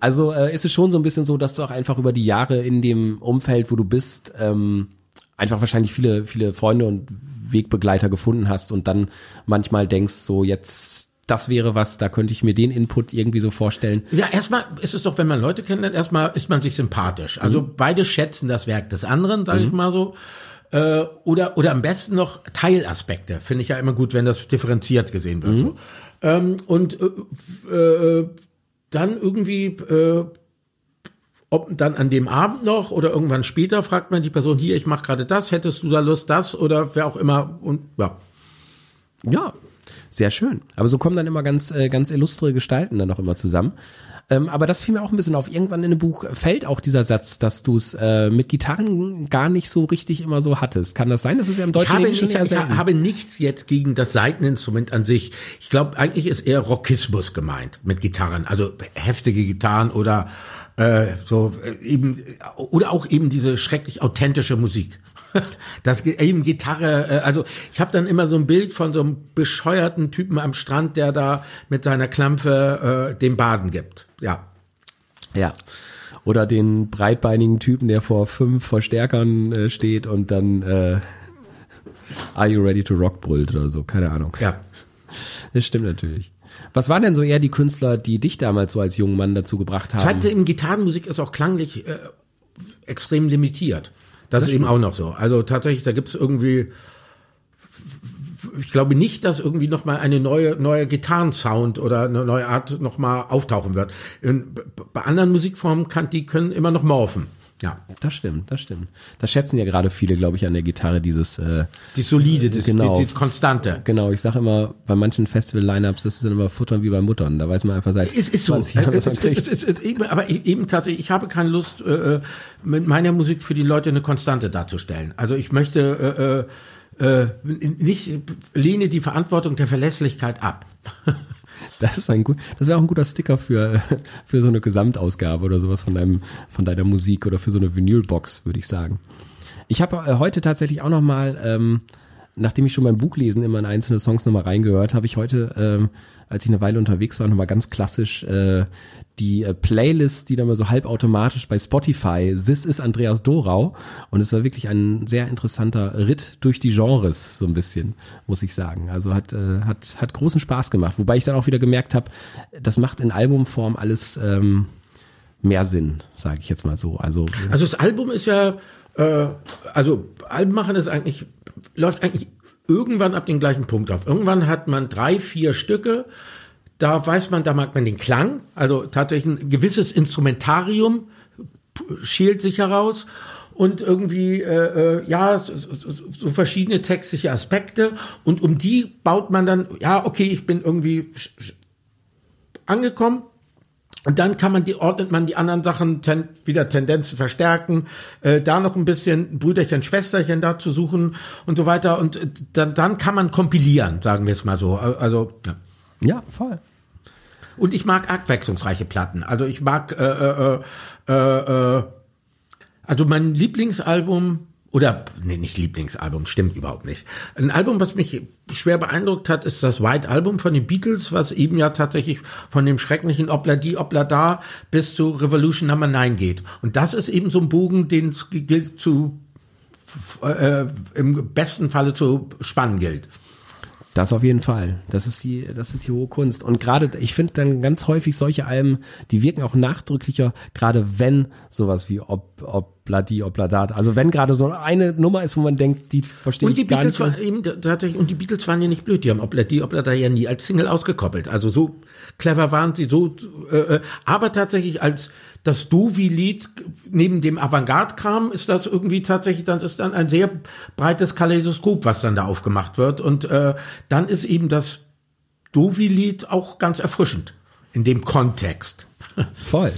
Also äh, ist es schon so ein bisschen so, dass du auch einfach über die Jahre in dem Umfeld, wo du bist, ähm, einfach wahrscheinlich viele, viele Freunde und Wegbegleiter gefunden hast und dann manchmal denkst, so jetzt, das wäre was, da könnte ich mir den Input irgendwie so vorstellen. Ja, erstmal ist es doch, wenn man Leute kennenlernt, erstmal ist man sich sympathisch. Also Mhm. beide schätzen das Werk des anderen, sage ich mal so. Äh, oder, oder am besten noch Teilaspekte. Finde ich ja immer gut, wenn das differenziert gesehen wird. Mhm. So. Ähm, und äh, äh, dann irgendwie, äh, ob dann an dem Abend noch oder irgendwann später, fragt man die Person, hier, ich mache gerade das, hättest du da Lust, das oder wer auch immer. Und ja. Ja, sehr schön. Aber so kommen dann immer ganz, äh, ganz illustre Gestalten dann noch immer zusammen. Ähm, aber das fiel mir auch ein bisschen auf. Irgendwann in dem Buch fällt auch dieser Satz, dass du es äh, mit Gitarren gar nicht so richtig immer so hattest. Kann das sein? Das ist ja im Ich Deutschen habe, Englischen nicht, ich selten. habe nichts jetzt gegen das Saiteninstrument an sich. Ich glaube, eigentlich ist eher Rockismus gemeint mit Gitarren, also heftige Gitarren oder äh, so äh, eben oder auch eben diese schrecklich authentische Musik. Das eben Gitarre, äh, also ich habe dann immer so ein Bild von so einem bescheuerten Typen am Strand, der da mit seiner Klampfe äh, den Baden gibt. Ja. Ja. Oder den breitbeinigen Typen, der vor fünf Verstärkern äh, steht und dann äh, Are you ready to rock brüllt oder so, keine Ahnung. Ja. Das stimmt natürlich. Was waren denn so eher die Künstler, die dich damals so als jungen Mann dazu gebracht haben? Zweite in Gitarrenmusik ist auch klanglich äh, extrem limitiert. Das, ist eben auch noch so. Also tatsächlich, da gibt's irgendwie, ich glaube nicht, dass irgendwie noch mal eine neue neue Gitarrensound oder eine neue Art noch mal auftauchen wird. Bei anderen Musikformen kann die können immer noch morphen. Ja, Das stimmt, das stimmt. Das schätzen ja gerade viele, glaube ich, an der Gitarre, dieses äh, die solide, das, Genau. die, die konstante. Genau, ich sage immer, bei manchen Festival-Lineups, das ist dann immer Futtern wie bei Muttern. Da weiß man einfach seit Es ist so. 20 Jahren, was man ist, kriegt. ist, ist eben, aber eben tatsächlich, ich habe keine Lust, äh, mit meiner Musik für die Leute eine Konstante darzustellen. Also ich möchte äh, äh, äh, nicht lehne die Verantwortung der Verlässlichkeit ab. Das ist ein gut, das wäre auch ein guter Sticker für für so eine Gesamtausgabe oder sowas von deinem von deiner Musik oder für so eine Vinylbox, würde ich sagen. Ich habe äh, heute tatsächlich auch noch mal ähm, nachdem ich schon beim Buchlesen immer in einzelne Songs nochmal reingehört, habe ich heute, ähm, als ich eine Weile unterwegs war, nochmal ganz klassisch äh, die äh, Playlist, die dann mal so halbautomatisch bei Spotify, Sis ist Andreas Dorau. Und es war wirklich ein sehr interessanter Ritt durch die Genres, so ein bisschen, muss ich sagen. Also hat, äh, hat, hat großen Spaß gemacht. Wobei ich dann auch wieder gemerkt habe, das macht in Albumform alles ähm, mehr Sinn, sage ich jetzt mal so. Also, Also das Album ist ja, äh, also Alben machen ist eigentlich, läuft eigentlich irgendwann ab den gleichen Punkt auf. Irgendwann hat man drei, vier Stücke, da weiß man, da mag man den Klang, also tatsächlich ein gewisses Instrumentarium schält sich heraus. Und irgendwie äh, äh, ja so, so, verschiedene textliche Aspekte. Und um die baut man dann ja okay ich bin irgendwie angekommen und dann kann man die, ordnet man die anderen Sachen ten, wieder Tendenzen verstärken, äh, da noch ein bisschen Brüderchen, Schwesterchen da zu suchen und so weiter. Und äh, dann, dann kann man kompilieren, sagen wir es mal so. Äh, Also, ja. ja, voll. Und ich mag abwechslungsreiche Platten. Also ich mag, äh, äh, äh, äh, also mein Lieblingsalbum, oder nee, nicht Lieblingsalbum, stimmt überhaupt nicht. Ein Album, was mich schwer beeindruckt hat, ist das White Album von den Beatles, was eben ja tatsächlich von dem schrecklichen Obla di, Obla da bis zu Revolution Number 9 geht. Und das ist eben so ein Bogen, den es gilt zu, äh, im besten Falle zu spannen gilt. Das auf jeden Fall. Das ist die, das ist die hohe Kunst. Und gerade, ich finde dann ganz häufig solche Alben, die wirken auch nachdrücklicher, gerade wenn sowas wie ob, obladi, obladat, also wenn gerade so eine Nummer ist, wo man denkt, die verstehe Und die ich gar Beatles nicht. waren eben tatsächlich, und die Beatles waren ja nicht blöd, die haben Obla die Obla da ja nie als Single ausgekoppelt. Also so clever waren sie, so, äh, äh, aber tatsächlich als das Dovi-Lied neben dem Avantgarde-Kram ist das irgendwie tatsächlich, das ist dann ein sehr breites Kaleidoskop, was dann da aufgemacht wird. Und äh, dann ist eben das Dovi-Lied auch ganz erfrischend in dem Kontext. Voll.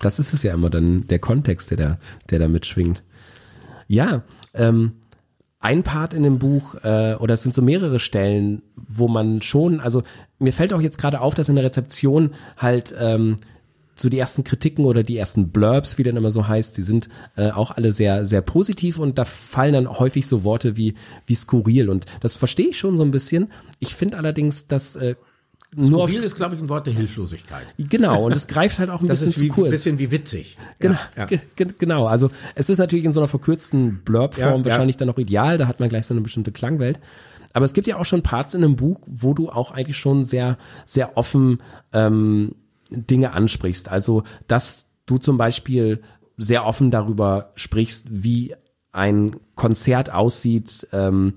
Das ist es ja immer dann, der Kontext, der da, der da mitschwingt. Ja, ähm, ein Part in dem Buch, äh, oder es sind so mehrere Stellen, wo man schon, also mir fällt auch jetzt gerade auf, dass in der Rezeption halt ähm, so die ersten Kritiken oder die ersten Blurbs, wie dann immer so heißt, die sind äh, auch alle sehr, sehr positiv und da fallen dann häufig so Worte wie, wie skurril und das verstehe ich schon so ein bisschen. Ich finde allerdings, dass äh, nur Skurril ist, glaube ich, ein Wort der Hilflosigkeit. genau und es greift halt auch ein Das bisschen ist zu wie, kurz. ein bisschen wie witzig. Genau, Ja, ja. ge- ge- genau. Also es ist natürlich in so einer verkürzten Blurb-Form Ja, ja. wahrscheinlich dann noch ideal. Da hat man gleich so eine bestimmte Klangwelt. Aber es gibt ja auch schon Parts in einem Buch, wo du auch eigentlich schon sehr, sehr offen ähm, Dinge ansprichst. Also dass du zum Beispiel sehr offen darüber sprichst, wie ein Konzert aussieht, ähm,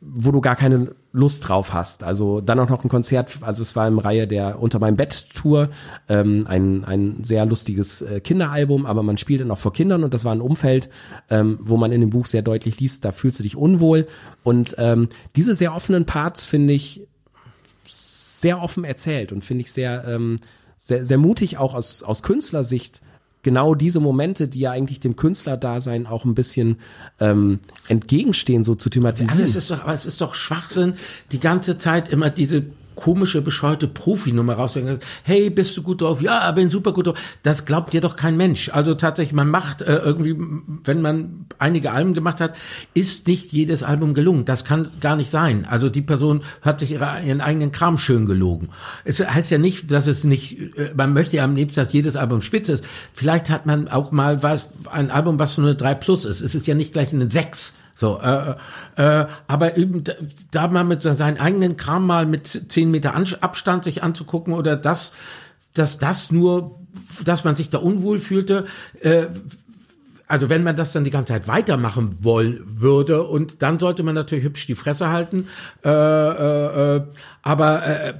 wo du gar keine Lust drauf hast. Also dann auch noch ein Konzert, also es war im Reihe der Unter meinem Bett Tour, ähm, ein, ein sehr lustiges äh, Kinderalbum, aber man spielt dann auch vor Kindern und das war ein Umfeld, ähm, wo man in dem Buch sehr deutlich liest, da fühlst du dich unwohl. Und ähm, diese sehr offenen Parts finde ich sehr offen erzählt und finde ich sehr, ähm, sehr, sehr mutig auch aus, aus Künstlersicht genau diese Momente, die ja eigentlich dem Künstlerdasein auch ein bisschen ähm, entgegenstehen, so zu thematisieren. Alles ist doch, aber es ist doch Schwachsinn, die ganze Zeit immer diese komische, bescheuerte Profinummer rauszuhängen. Hey, bist du gut drauf? Ja, bin super gut drauf. Das glaubt dir doch kein Mensch. Also tatsächlich, man macht äh, irgendwie, wenn man einige Alben gemacht hat, ist nicht jedes Album gelungen. Das kann gar nicht sein. Also die Person hat sich ihre, ihren eigenen Kram schön gelogen. Es heißt ja nicht, dass es nicht, äh, man möchte ja am liebsten, dass jedes Album spitze ist. Vielleicht hat man auch mal was, ein Album, was nur eine 3 plus ist. Es ist ja nicht gleich eine 6. So, äh, äh, aber eben da, mal mit seinen eigenen Kram mal mit zehn Meter An Abstand sich anzugucken oder das, dass das nur, dass man sich da unwohl fühlte, äh, also wenn man das dann die ganze Zeit weitermachen wollen würde und dann sollte man natürlich hübsch die Fresse halten, äh, äh, äh, aber äh,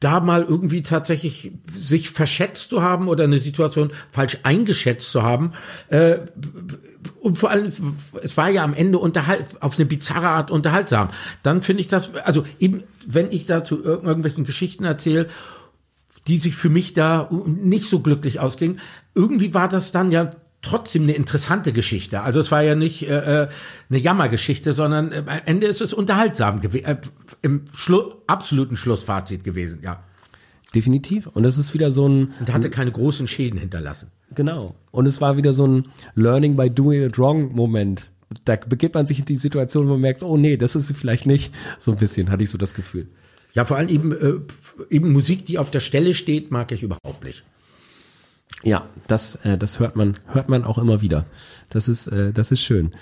da mal irgendwie tatsächlich sich verschätzt zu haben oder eine Situation falsch eingeschätzt zu haben, äh, und vor allem, es war ja am Ende unterhalt, auf eine bizarre Art unterhaltsam. Dann finde ich das, also eben, wenn ich dazu ir- irgendwelchen Geschichten erzähle, die sich für mich da nicht so glücklich ausgingen, irgendwie war das dann ja trotzdem eine interessante Geschichte. Also es war ja nicht äh, äh, eine Jammergeschichte, sondern äh, am Ende ist es unterhaltsam gewesen, äh, im Schlu absoluten Schlussfazit gewesen, ja. Definitiv. Und es ist wieder so ein, Und hatte keine großen Schäden hinterlassen. Genau. Und es war wieder so ein Learning by doing it wrong Moment, Da begibt man sich in die Situation, wo man merkt, oh nee, das ist sie vielleicht nicht. So ein bisschen hatte ich so das Gefühl. Ja, vor allem eben, äh, eben Musik, die auf der Stelle steht, mag ich überhaupt nicht. Ja, das, äh, das hört man, hört man auch immer wieder. Das ist, äh, das ist schön.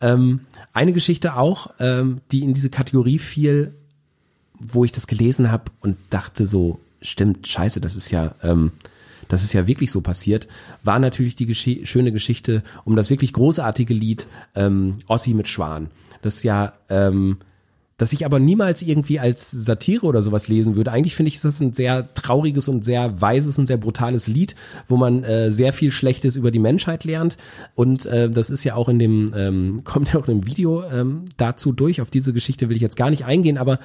Ähm, eine Geschichte auch, ähm, die in diese Kategorie fiel, wo ich das gelesen habe und dachte so, stimmt, scheiße, das ist ja, ähm, das ist ja wirklich so passiert, war natürlich die Gesch schöne Geschichte um das wirklich großartige Lied ähm, Ossi mit Schwan. Das ja ähm, das ich aber niemals irgendwie als Satire oder sowas lesen würde. Eigentlich finde ich, ist das ein sehr trauriges und sehr weises und sehr brutales Lied, wo man äh, sehr viel Schlechtes über die Menschheit lernt. Und äh, das ist ja auch in dem, ähm, kommt ja auch im Video ähm, dazu durch. Auf diese Geschichte will ich jetzt gar nicht eingehen, aber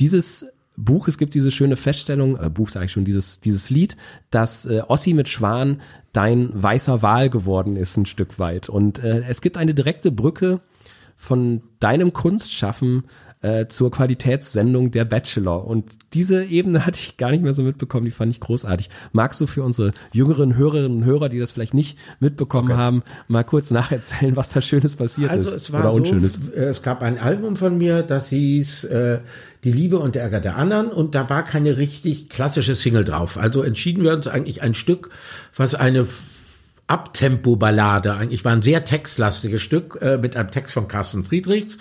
dieses Buch, es gibt diese schöne Feststellung, äh, Buch sage ich schon, dieses, dieses Lied, dass äh, Ossi mit Schwan dein weißer Wal geworden ist, ein Stück weit. Und äh, es gibt eine direkte Brücke von deinem Kunstschaffen äh, zur Qualitätssendung der Bachelor. Und diese Ebene hatte ich gar nicht mehr so mitbekommen, die fand ich großartig. Magst du für unsere jüngeren Hörerinnen und Hörer, die das vielleicht nicht mitbekommen okay. haben, mal kurz nacherzählen, was da Schönes passiert also ist? Es war oder Unschönes? So, äh, es gab ein Album von mir, das hieß äh, Die Liebe und der Ärger der anderen und da war keine richtig klassische Single drauf. Also entschieden wir uns eigentlich ein Stück, was eine Abtempo-Ballade, eigentlich war ein sehr textlastiges Stück äh, mit einem Text von Carsten Friedrichs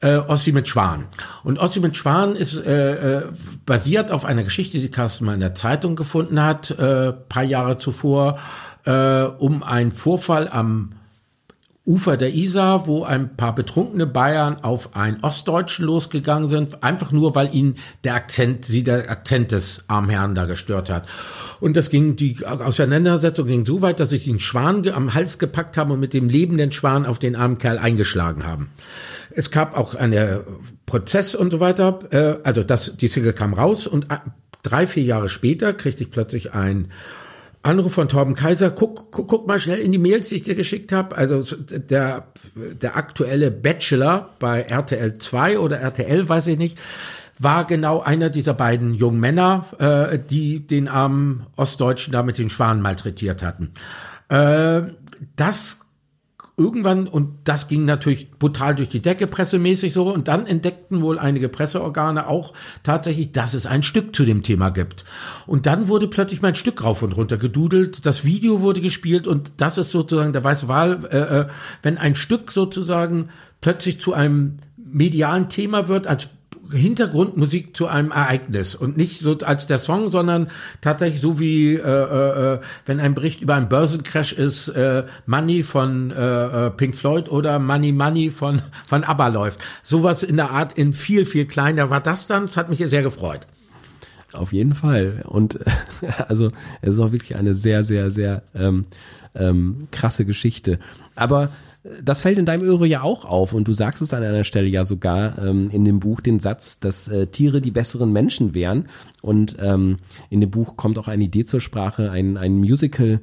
äh, Ossi mit Schwan. Und Ossi mit Schwan ist äh, äh, basiert auf einer Geschichte, die Carsten mal in der Zeitung gefunden hat, äh, paar Jahre zuvor, äh, um einen Vorfall am Ufer der Isar, wo ein paar betrunkene Bayern auf einen Ostdeutschen losgegangen sind, einfach nur, weil ihnen der Akzent, sie der Akzent des armen Herrn da gestört hat. Und das ging, die Auseinandersetzung ging so weit, dass sie den Schwan am Hals gepackt haben und mit dem lebenden Schwan auf den armen Kerl eingeschlagen haben. Es gab auch einen Prozess und so weiter. Äh, also das, die Single kam raus und äh, drei, vier Jahre später kriegte ich plötzlich ein Anruf von Torben Kaiser, guck, guck, guck mal schnell in die Mails, die ich dir geschickt habe. Also der, der aktuelle Bachelor bei RTL 2 oder RTL, weiß ich nicht, war genau einer dieser beiden jungen Männer, äh, die den armen Ostdeutschen da mit den Schwanen malträtiert hatten. Äh, das irgendwann, und das ging natürlich brutal durch die Decke, pressemäßig so, und dann entdeckten wohl einige Presseorgane auch tatsächlich, dass es ein Stück zu dem Thema gibt. Und dann wurde plötzlich mein Stück rauf und runter gedudelt, das Video wurde gespielt und das ist sozusagen der weiße Wahl, äh, äh wenn ein Stück sozusagen plötzlich zu einem medialen Thema wird, als Hintergrundmusik zu einem Ereignis und nicht so als der Song, sondern tatsächlich so wie äh, äh, äh, wenn ein Bericht über einen Börsencrash ist, äh, Money von äh, äh, Pink Floyd oder Money Money von von ABBA läuft. Sowas in der Art in viel viel kleiner war das dann. Das hat mich sehr gefreut. Auf jeden Fall und also es ist auch wirklich eine sehr sehr sehr ähm, ähm, krasse Geschichte. Aber das fällt in deinem Öre ja auch auf und du sagst es an einer Stelle ja sogar ähm, in dem Buch den Satz, dass äh, Tiere die besseren Menschen wären und ähm, in dem Buch kommt auch eine Idee zur Sprache, ein, ein Musical,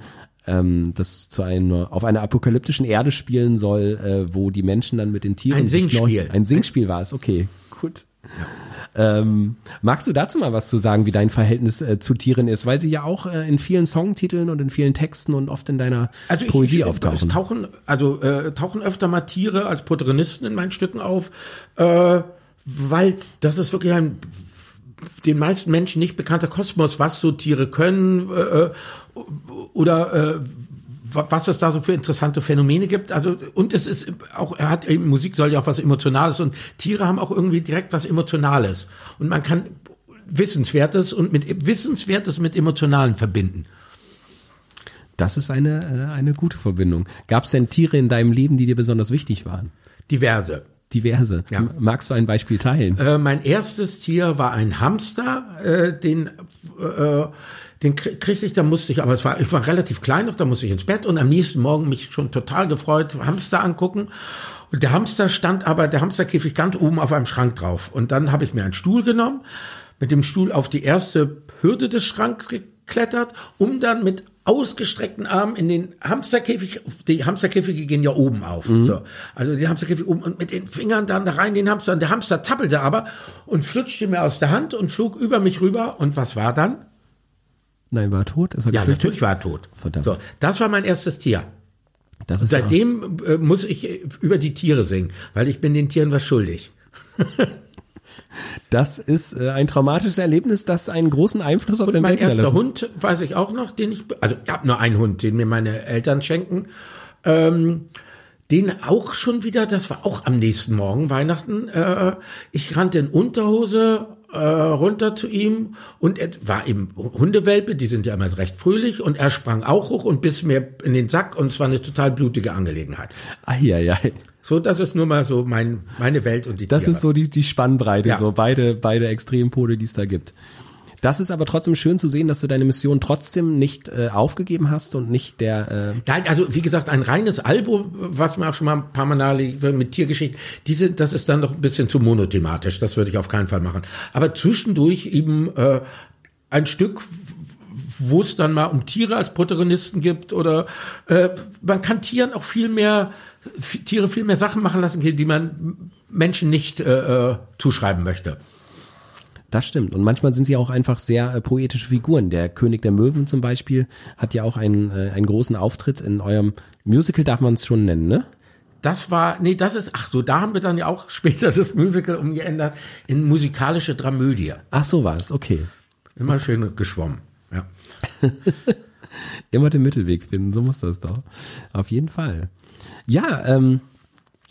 ähm, das zu einer auf einer apokalyptischen Erde spielen soll, äh, wo die Menschen dann mit den Tieren ein Singspiel, noch, ein Singspiel war es, okay, gut. Ja. Ähm, magst du dazu mal was zu sagen, wie dein Verhältnis äh, zu Tieren ist? Weil sie ja auch äh, in vielen Songtiteln und in vielen Texten und oft in deiner also ich, Poesie ich, auftauchen. Tauchen, also äh, tauchen öfter mal Tiere als Protagonisten in meinen Stücken auf, äh, weil das ist wirklich ein den meisten Menschen nicht bekannter Kosmos, was so Tiere können äh, äh oder was es da so für interessante Phänomene gibt. Also und es ist auch, er hat Musik soll ja auch was Emotionales und Tiere haben auch irgendwie direkt was Emotionales und man kann Wissenswertes und mit Wissenswertes mit Emotionalen verbinden. Das ist eine äh, eine gute Verbindung. Gab es denn Tiere in deinem Leben, die dir besonders wichtig waren? Diverse. Diverse. Ja. Magst du ein Beispiel teilen? Äh, mein erstes Tier war ein Hamster, äh, den äh, den kriegte ich, da musste ich, aber es war, ich war relativ klein noch, da musste ich ins Bett und am nächsten Morgen mich schon total gefreut, Hamster angucken. Und der Hamster stand aber, der Hamsterkäfig ganz oben auf einem Schrank drauf. Und dann habe ich mir einen Stuhl genommen, mit dem Stuhl auf die erste Hürde des Schranks geklettert, um dann mit ausgestreckten Armen in den Hamsterkäfig, die Hamsterkäfige gehen ja oben auf. Mhm. So. Also die Hamsterkäfig oben und mit den Fingern dann da rein den Hamster. Und der Hamster zappelte aber und flutschte mir aus der Hand und flog über mich rüber. Und was war dann? Nein, war er tot? Er ja, geflüchtet? natürlich war er tot. Verdammt. So, das war mein erstes Tier. Das ist Seitdem äh, muss ich über die Tiere singen, weil ich bin den Tieren was schuldig. Das ist äh, ein traumatisches Erlebnis, das einen großen Einfluss auf Und den mein Welt erster hinterlassen. Hund, weiß ich auch noch, den ich, also ich habe nur einen Hund, den mir meine Eltern schenken. Ähm, den auch schon wieder, das war auch am nächsten Morgen, Weihnachten. Äh, ich rannte in Unterhose äh, runter zu ihm und er war eben Hundewelpe, die sind ja immer recht fröhlich und er sprang auch hoch und biss mir in den Sack und es war eine total blutige Angelegenheit. Eieiei. So, das ist nur mal so mein, meine Welt und die Das Tiere. ist so die, die Spannbreite, Ja. so beide, beide Extrempole, die es da gibt. Das ist aber trotzdem schön zu sehen, dass du deine Mission trotzdem nicht äh, aufgegeben hast und nicht der äh, Nein, also wie gesagt, ein reines Album, was wir auch schon mal ein paar Mal mit Tiergeschichten, diese, das ist dann noch ein bisschen zu monothematisch. Das würde ich auf keinen Fall machen. Aber zwischendurch eben äh, ein Stück, wo es dann mal um Tiere als Protagonisten gibt oder äh, man kann Tieren auch viel mehr, Tiere viel mehr Sachen machen lassen, die man Menschen nicht äh, äh, zuschreiben möchte. Das stimmt. Und manchmal sind sie auch einfach sehr äh, poetische Figuren. Der König der Möwen zum Beispiel hat ja auch einen, äh, einen großen Auftritt in eurem Musical, darf man es schon nennen, ne? Das war, nee, das ist, ach so, da haben wir dann ja auch später das Musical umgeändert in musikalische Dramödie. Ach so war es, okay. Immer schön geschwommen. Ja. Immer den Mittelweg finden, so muss das doch. Auf jeden Fall. Ja, ähm,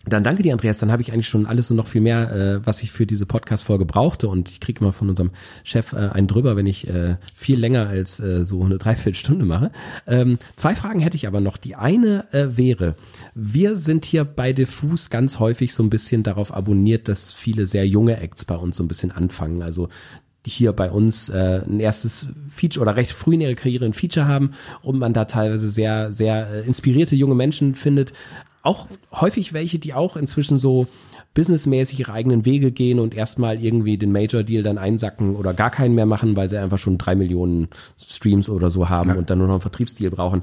dann danke dir, Andreas. Dann habe ich eigentlich schon alles und noch viel mehr, äh, was ich für diese Podcast-Folge brauchte. Und ich kriege immer von unserem Chef äh, einen drüber, wenn ich äh, viel länger als äh, so eine Dreiviertelstunde mache. Ähm, zwei Fragen hätte ich aber noch. Die eine äh, wäre, wir sind hier bei Diffus ganz häufig so ein bisschen darauf abonniert, dass viele sehr junge Acts bei uns so ein bisschen anfangen. Also hier bei uns äh, ein erstes Feature oder recht früh in ihrer Karriere ein Feature haben und man da teilweise sehr, sehr äh, inspirierte junge Menschen findet. Auch häufig welche, die auch inzwischen so businessmäßig ihre eigenen Wege gehen und erstmal irgendwie den Major-Deal dann einsacken oder gar keinen mehr machen, weil sie einfach schon drei Millionen Streams oder so haben und dann nur noch einen Vertriebsdeal brauchen.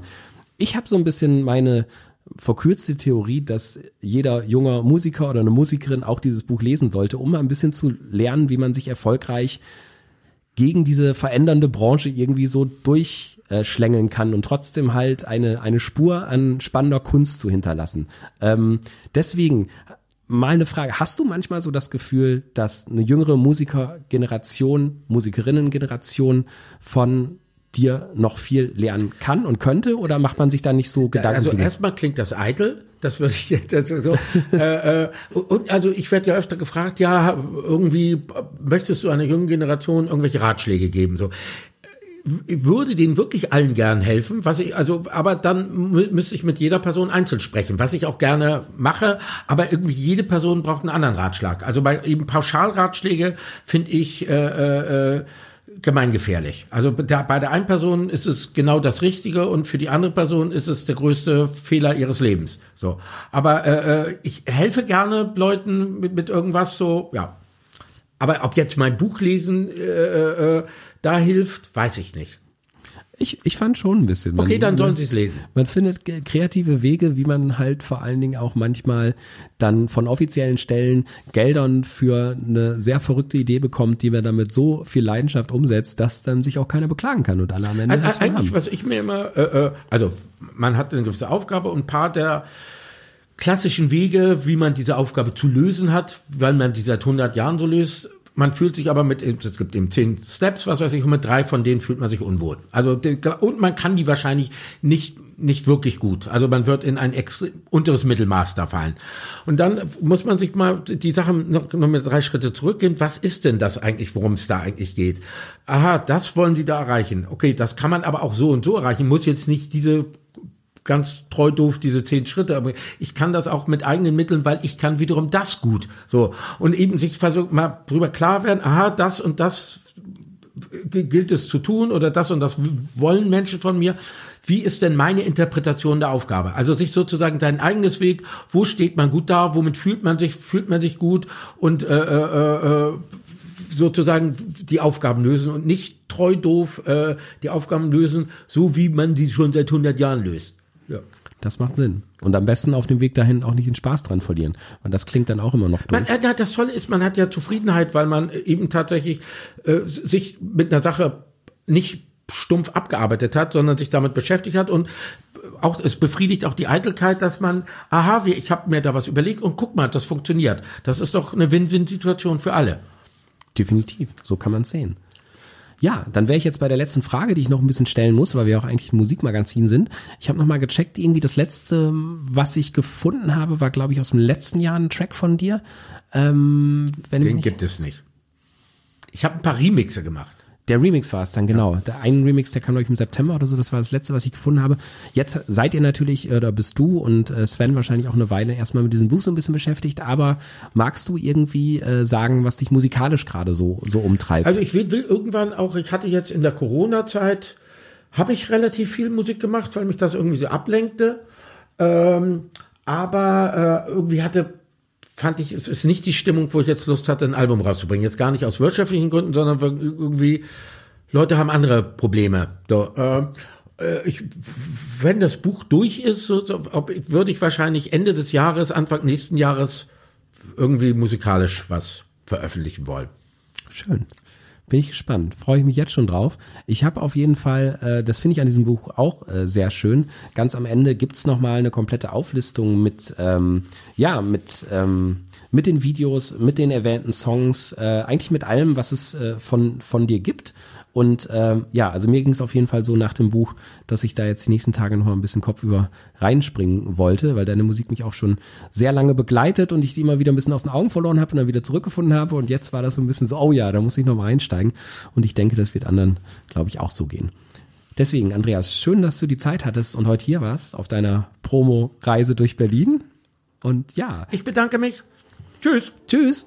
Ich habe so ein bisschen meine verkürzte Theorie, dass jeder junger Musiker oder eine Musikerin auch dieses Buch lesen sollte, um mal ein bisschen zu lernen, wie man sich erfolgreich gegen diese verändernde Branche irgendwie so durchschlängeln kann und trotzdem halt eine, eine Spur an spannender Kunst zu hinterlassen. Ähm, deswegen mal eine Frage. Hast du manchmal so das Gefühl, dass eine jüngere Musikergeneration, Musikerinnengeneration von dir noch viel lernen kann und könnte oder macht man sich da nicht so Gedanken Also erstmal klingt das eitel, das würde ich jetzt das so. äh, äh, und also ich werde ja öfter gefragt, ja, irgendwie möchtest du einer jungen Generation irgendwelche Ratschläge geben? So würde denen wirklich allen gern helfen, was ich, also, aber dann mü müsste ich mit jeder Person einzeln sprechen, was ich auch gerne mache, aber irgendwie jede Person braucht einen anderen Ratschlag. Also bei eben Pauschalratschläge finde ich äh, äh, gemeingefährlich. Also da, bei der einen Person ist es genau das Richtige und für die andere Person ist es der größte Fehler ihres Lebens. So, aber äh, äh, ich helfe gerne Leuten mit, mit irgendwas so, ja. Aber ob jetzt mein Buch lesen äh, äh, da hilft, weiß ich nicht. Ich, ich fand schon ein bisschen. Man- Okay, dann sollen sie es lesen. Man findet kreative Wege, wie man halt vor allen Dingen auch manchmal dann von offiziellen Stellen Geldern für eine sehr verrückte Idee bekommt, die man dann mit so viel Leidenschaft umsetzt, dass dann sich auch keiner beklagen kann und alle am Ende Also, was eigentlich, haben. was ich mir immer, äh, äh, also man hat eine gewisse Aufgabe und ein paar der klassischen Wege, wie man diese Aufgabe zu lösen hat, weil man die seit 100 Jahren so löst. Man fühlt sich aber mit, es gibt eben zehn Steps, was weiß ich, und mit drei von denen fühlt man sich unwohl. Also, und man kann die wahrscheinlich nicht, nicht wirklich gut. Also man wird in ein extre unteres Mittelmaß da fallen. Und dann muss man sich mal die Sachen noch, noch mit drei Schritte zurückgehen. Was ist denn das eigentlich, worum es da eigentlich geht? Aha, das wollen Sie da erreichen. Okay, das kann man aber auch so und so erreichen. Muss jetzt nicht diese ganz treu doof diese zehn Schritte, aber ich kann das auch mit eigenen Mitteln, weil ich kann wiederum das gut. So und eben sich versucht mal drüber klar werden. Aha, das und das gilt es zu tun oder das und das wollen Menschen von mir. Wie ist denn meine Interpretation der Aufgabe? Also sich sozusagen sein eigenes Weg, wo steht man gut da, womit fühlt man sich, fühlt man sich gut und äh, äh, äh, sozusagen die Aufgaben lösen und nicht treu doof äh, die Aufgaben lösen, so wie man sie schon seit 100 Jahren löst. Ja. Das macht Sinn. Und am besten auf dem Weg dahin auch nicht den Spaß dran verlieren. Und das klingt dann auch immer noch durch. Man, das Tolle ist, man hat ja Zufriedenheit, weil man eben tatsächlich äh, sich mit einer Sache nicht stumpf abgearbeitet hat, sondern sich damit beschäftigt hat und auch es befriedigt auch die Eitelkeit, dass man, aha, ich habe mir da was überlegt und guck mal, das funktioniert. Das ist doch eine Win-Win-Situation für alle. Definitiv, so kann man es sehen. Ja, dann wäre ich jetzt bei der letzten Frage, die ich noch ein bisschen stellen muss, weil wir auch eigentlich ein Musikmagazin sind. Ich habe noch mal gecheckt, irgendwie das letzte, was ich gefunden habe, war glaube ich aus dem letzten Jahr ein Track von dir. Ähm, Den gibt es nicht. Ich habe ein paar Remixe gemacht. Der Remix war es dann, genau. Ja. Der einen Remix, der kam, glaube ich, im September oder so, das war das letzte, was ich gefunden habe. Jetzt seid ihr natürlich, oder bist du und äh, Sven wahrscheinlich auch eine Weile erstmal mit diesem Buch so ein bisschen beschäftigt, aber magst du irgendwie äh, sagen, was dich musikalisch gerade so, so umtreibt? Also ich will, will irgendwann auch, ich hatte jetzt in der Corona-Zeit, habe ich relativ viel Musik gemacht, weil mich das irgendwie so ablenkte. Ähm, aber äh, irgendwie hatte fand ich, es ist nicht die Stimmung, wo ich jetzt Lust hatte, ein Album rauszubringen. Jetzt gar nicht aus wirtschaftlichen Gründen, sondern irgendwie, Leute haben andere Probleme. So, äh, äh, ich, wenn das Buch durch ist, so, so, ob, würde ich wahrscheinlich Ende des Jahres, Anfang nächsten Jahres irgendwie musikalisch was veröffentlichen wollen. Schön. Bin ich gespannt. Freue ich mich jetzt schon drauf. Ich habe auf jeden Fall, äh, das finde ich an diesem Buch auch äh, sehr schön. Ganz am Ende gibt's noch mal eine komplette Auflistung mit, ähm, ja, mit ähm, mit den Videos, mit den erwähnten Songs, äh, eigentlich mit allem, was es äh, von von dir gibt. Und ähm, ja, also mir ging es auf jeden Fall so nach dem Buch, dass ich da jetzt die nächsten Tage noch mal ein bisschen kopfüber reinspringen wollte, weil deine Musik mich auch schon sehr lange begleitet und ich die immer wieder ein bisschen aus den Augen verloren habe und dann wieder zurückgefunden habe. Und jetzt war das so ein bisschen so, oh ja, da muss ich noch mal einsteigen. Und ich denke, das wird anderen, glaube ich, auch so gehen. Deswegen, Andreas, schön, dass du die Zeit hattest und heute hier warst auf deiner Promo-Reise durch Berlin. Und ja. Ich bedanke mich. Tschüss. Tschüss.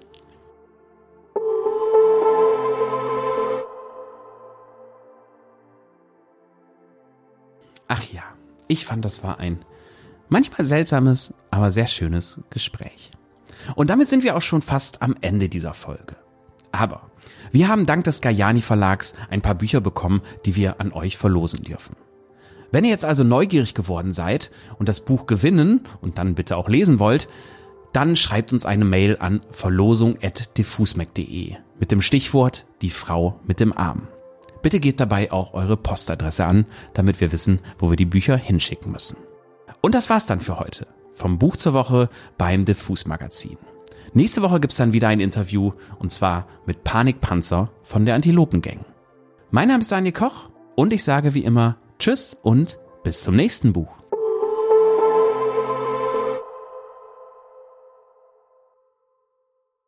Ach ja, ich fand, das war ein manchmal seltsames, aber sehr schönes Gespräch. Und damit sind wir auch schon fast am Ende dieser Folge. Aber wir haben dank des Gajani Verlags ein paar Bücher bekommen, die wir an euch verlosen dürfen. Wenn ihr jetzt also neugierig geworden seid und das Buch gewinnen und dann bitte auch lesen wollt, dann schreibt uns eine Mail an verlosung.diffusmac.de mit dem Stichwort Die Frau mit dem Arm. Bitte gebt dabei auch eure Postadresse an, damit wir wissen, wo wir die Bücher hinschicken müssen. Und das war's dann für heute. Vom Buch zur Woche beim Diffus Magazin. Nächste Woche gibt's dann wieder ein Interview und zwar mit Panikpanzer von der Antilopengang. Mein Name ist Daniel Koch und ich sage wie immer Tschüss und bis zum nächsten Buch.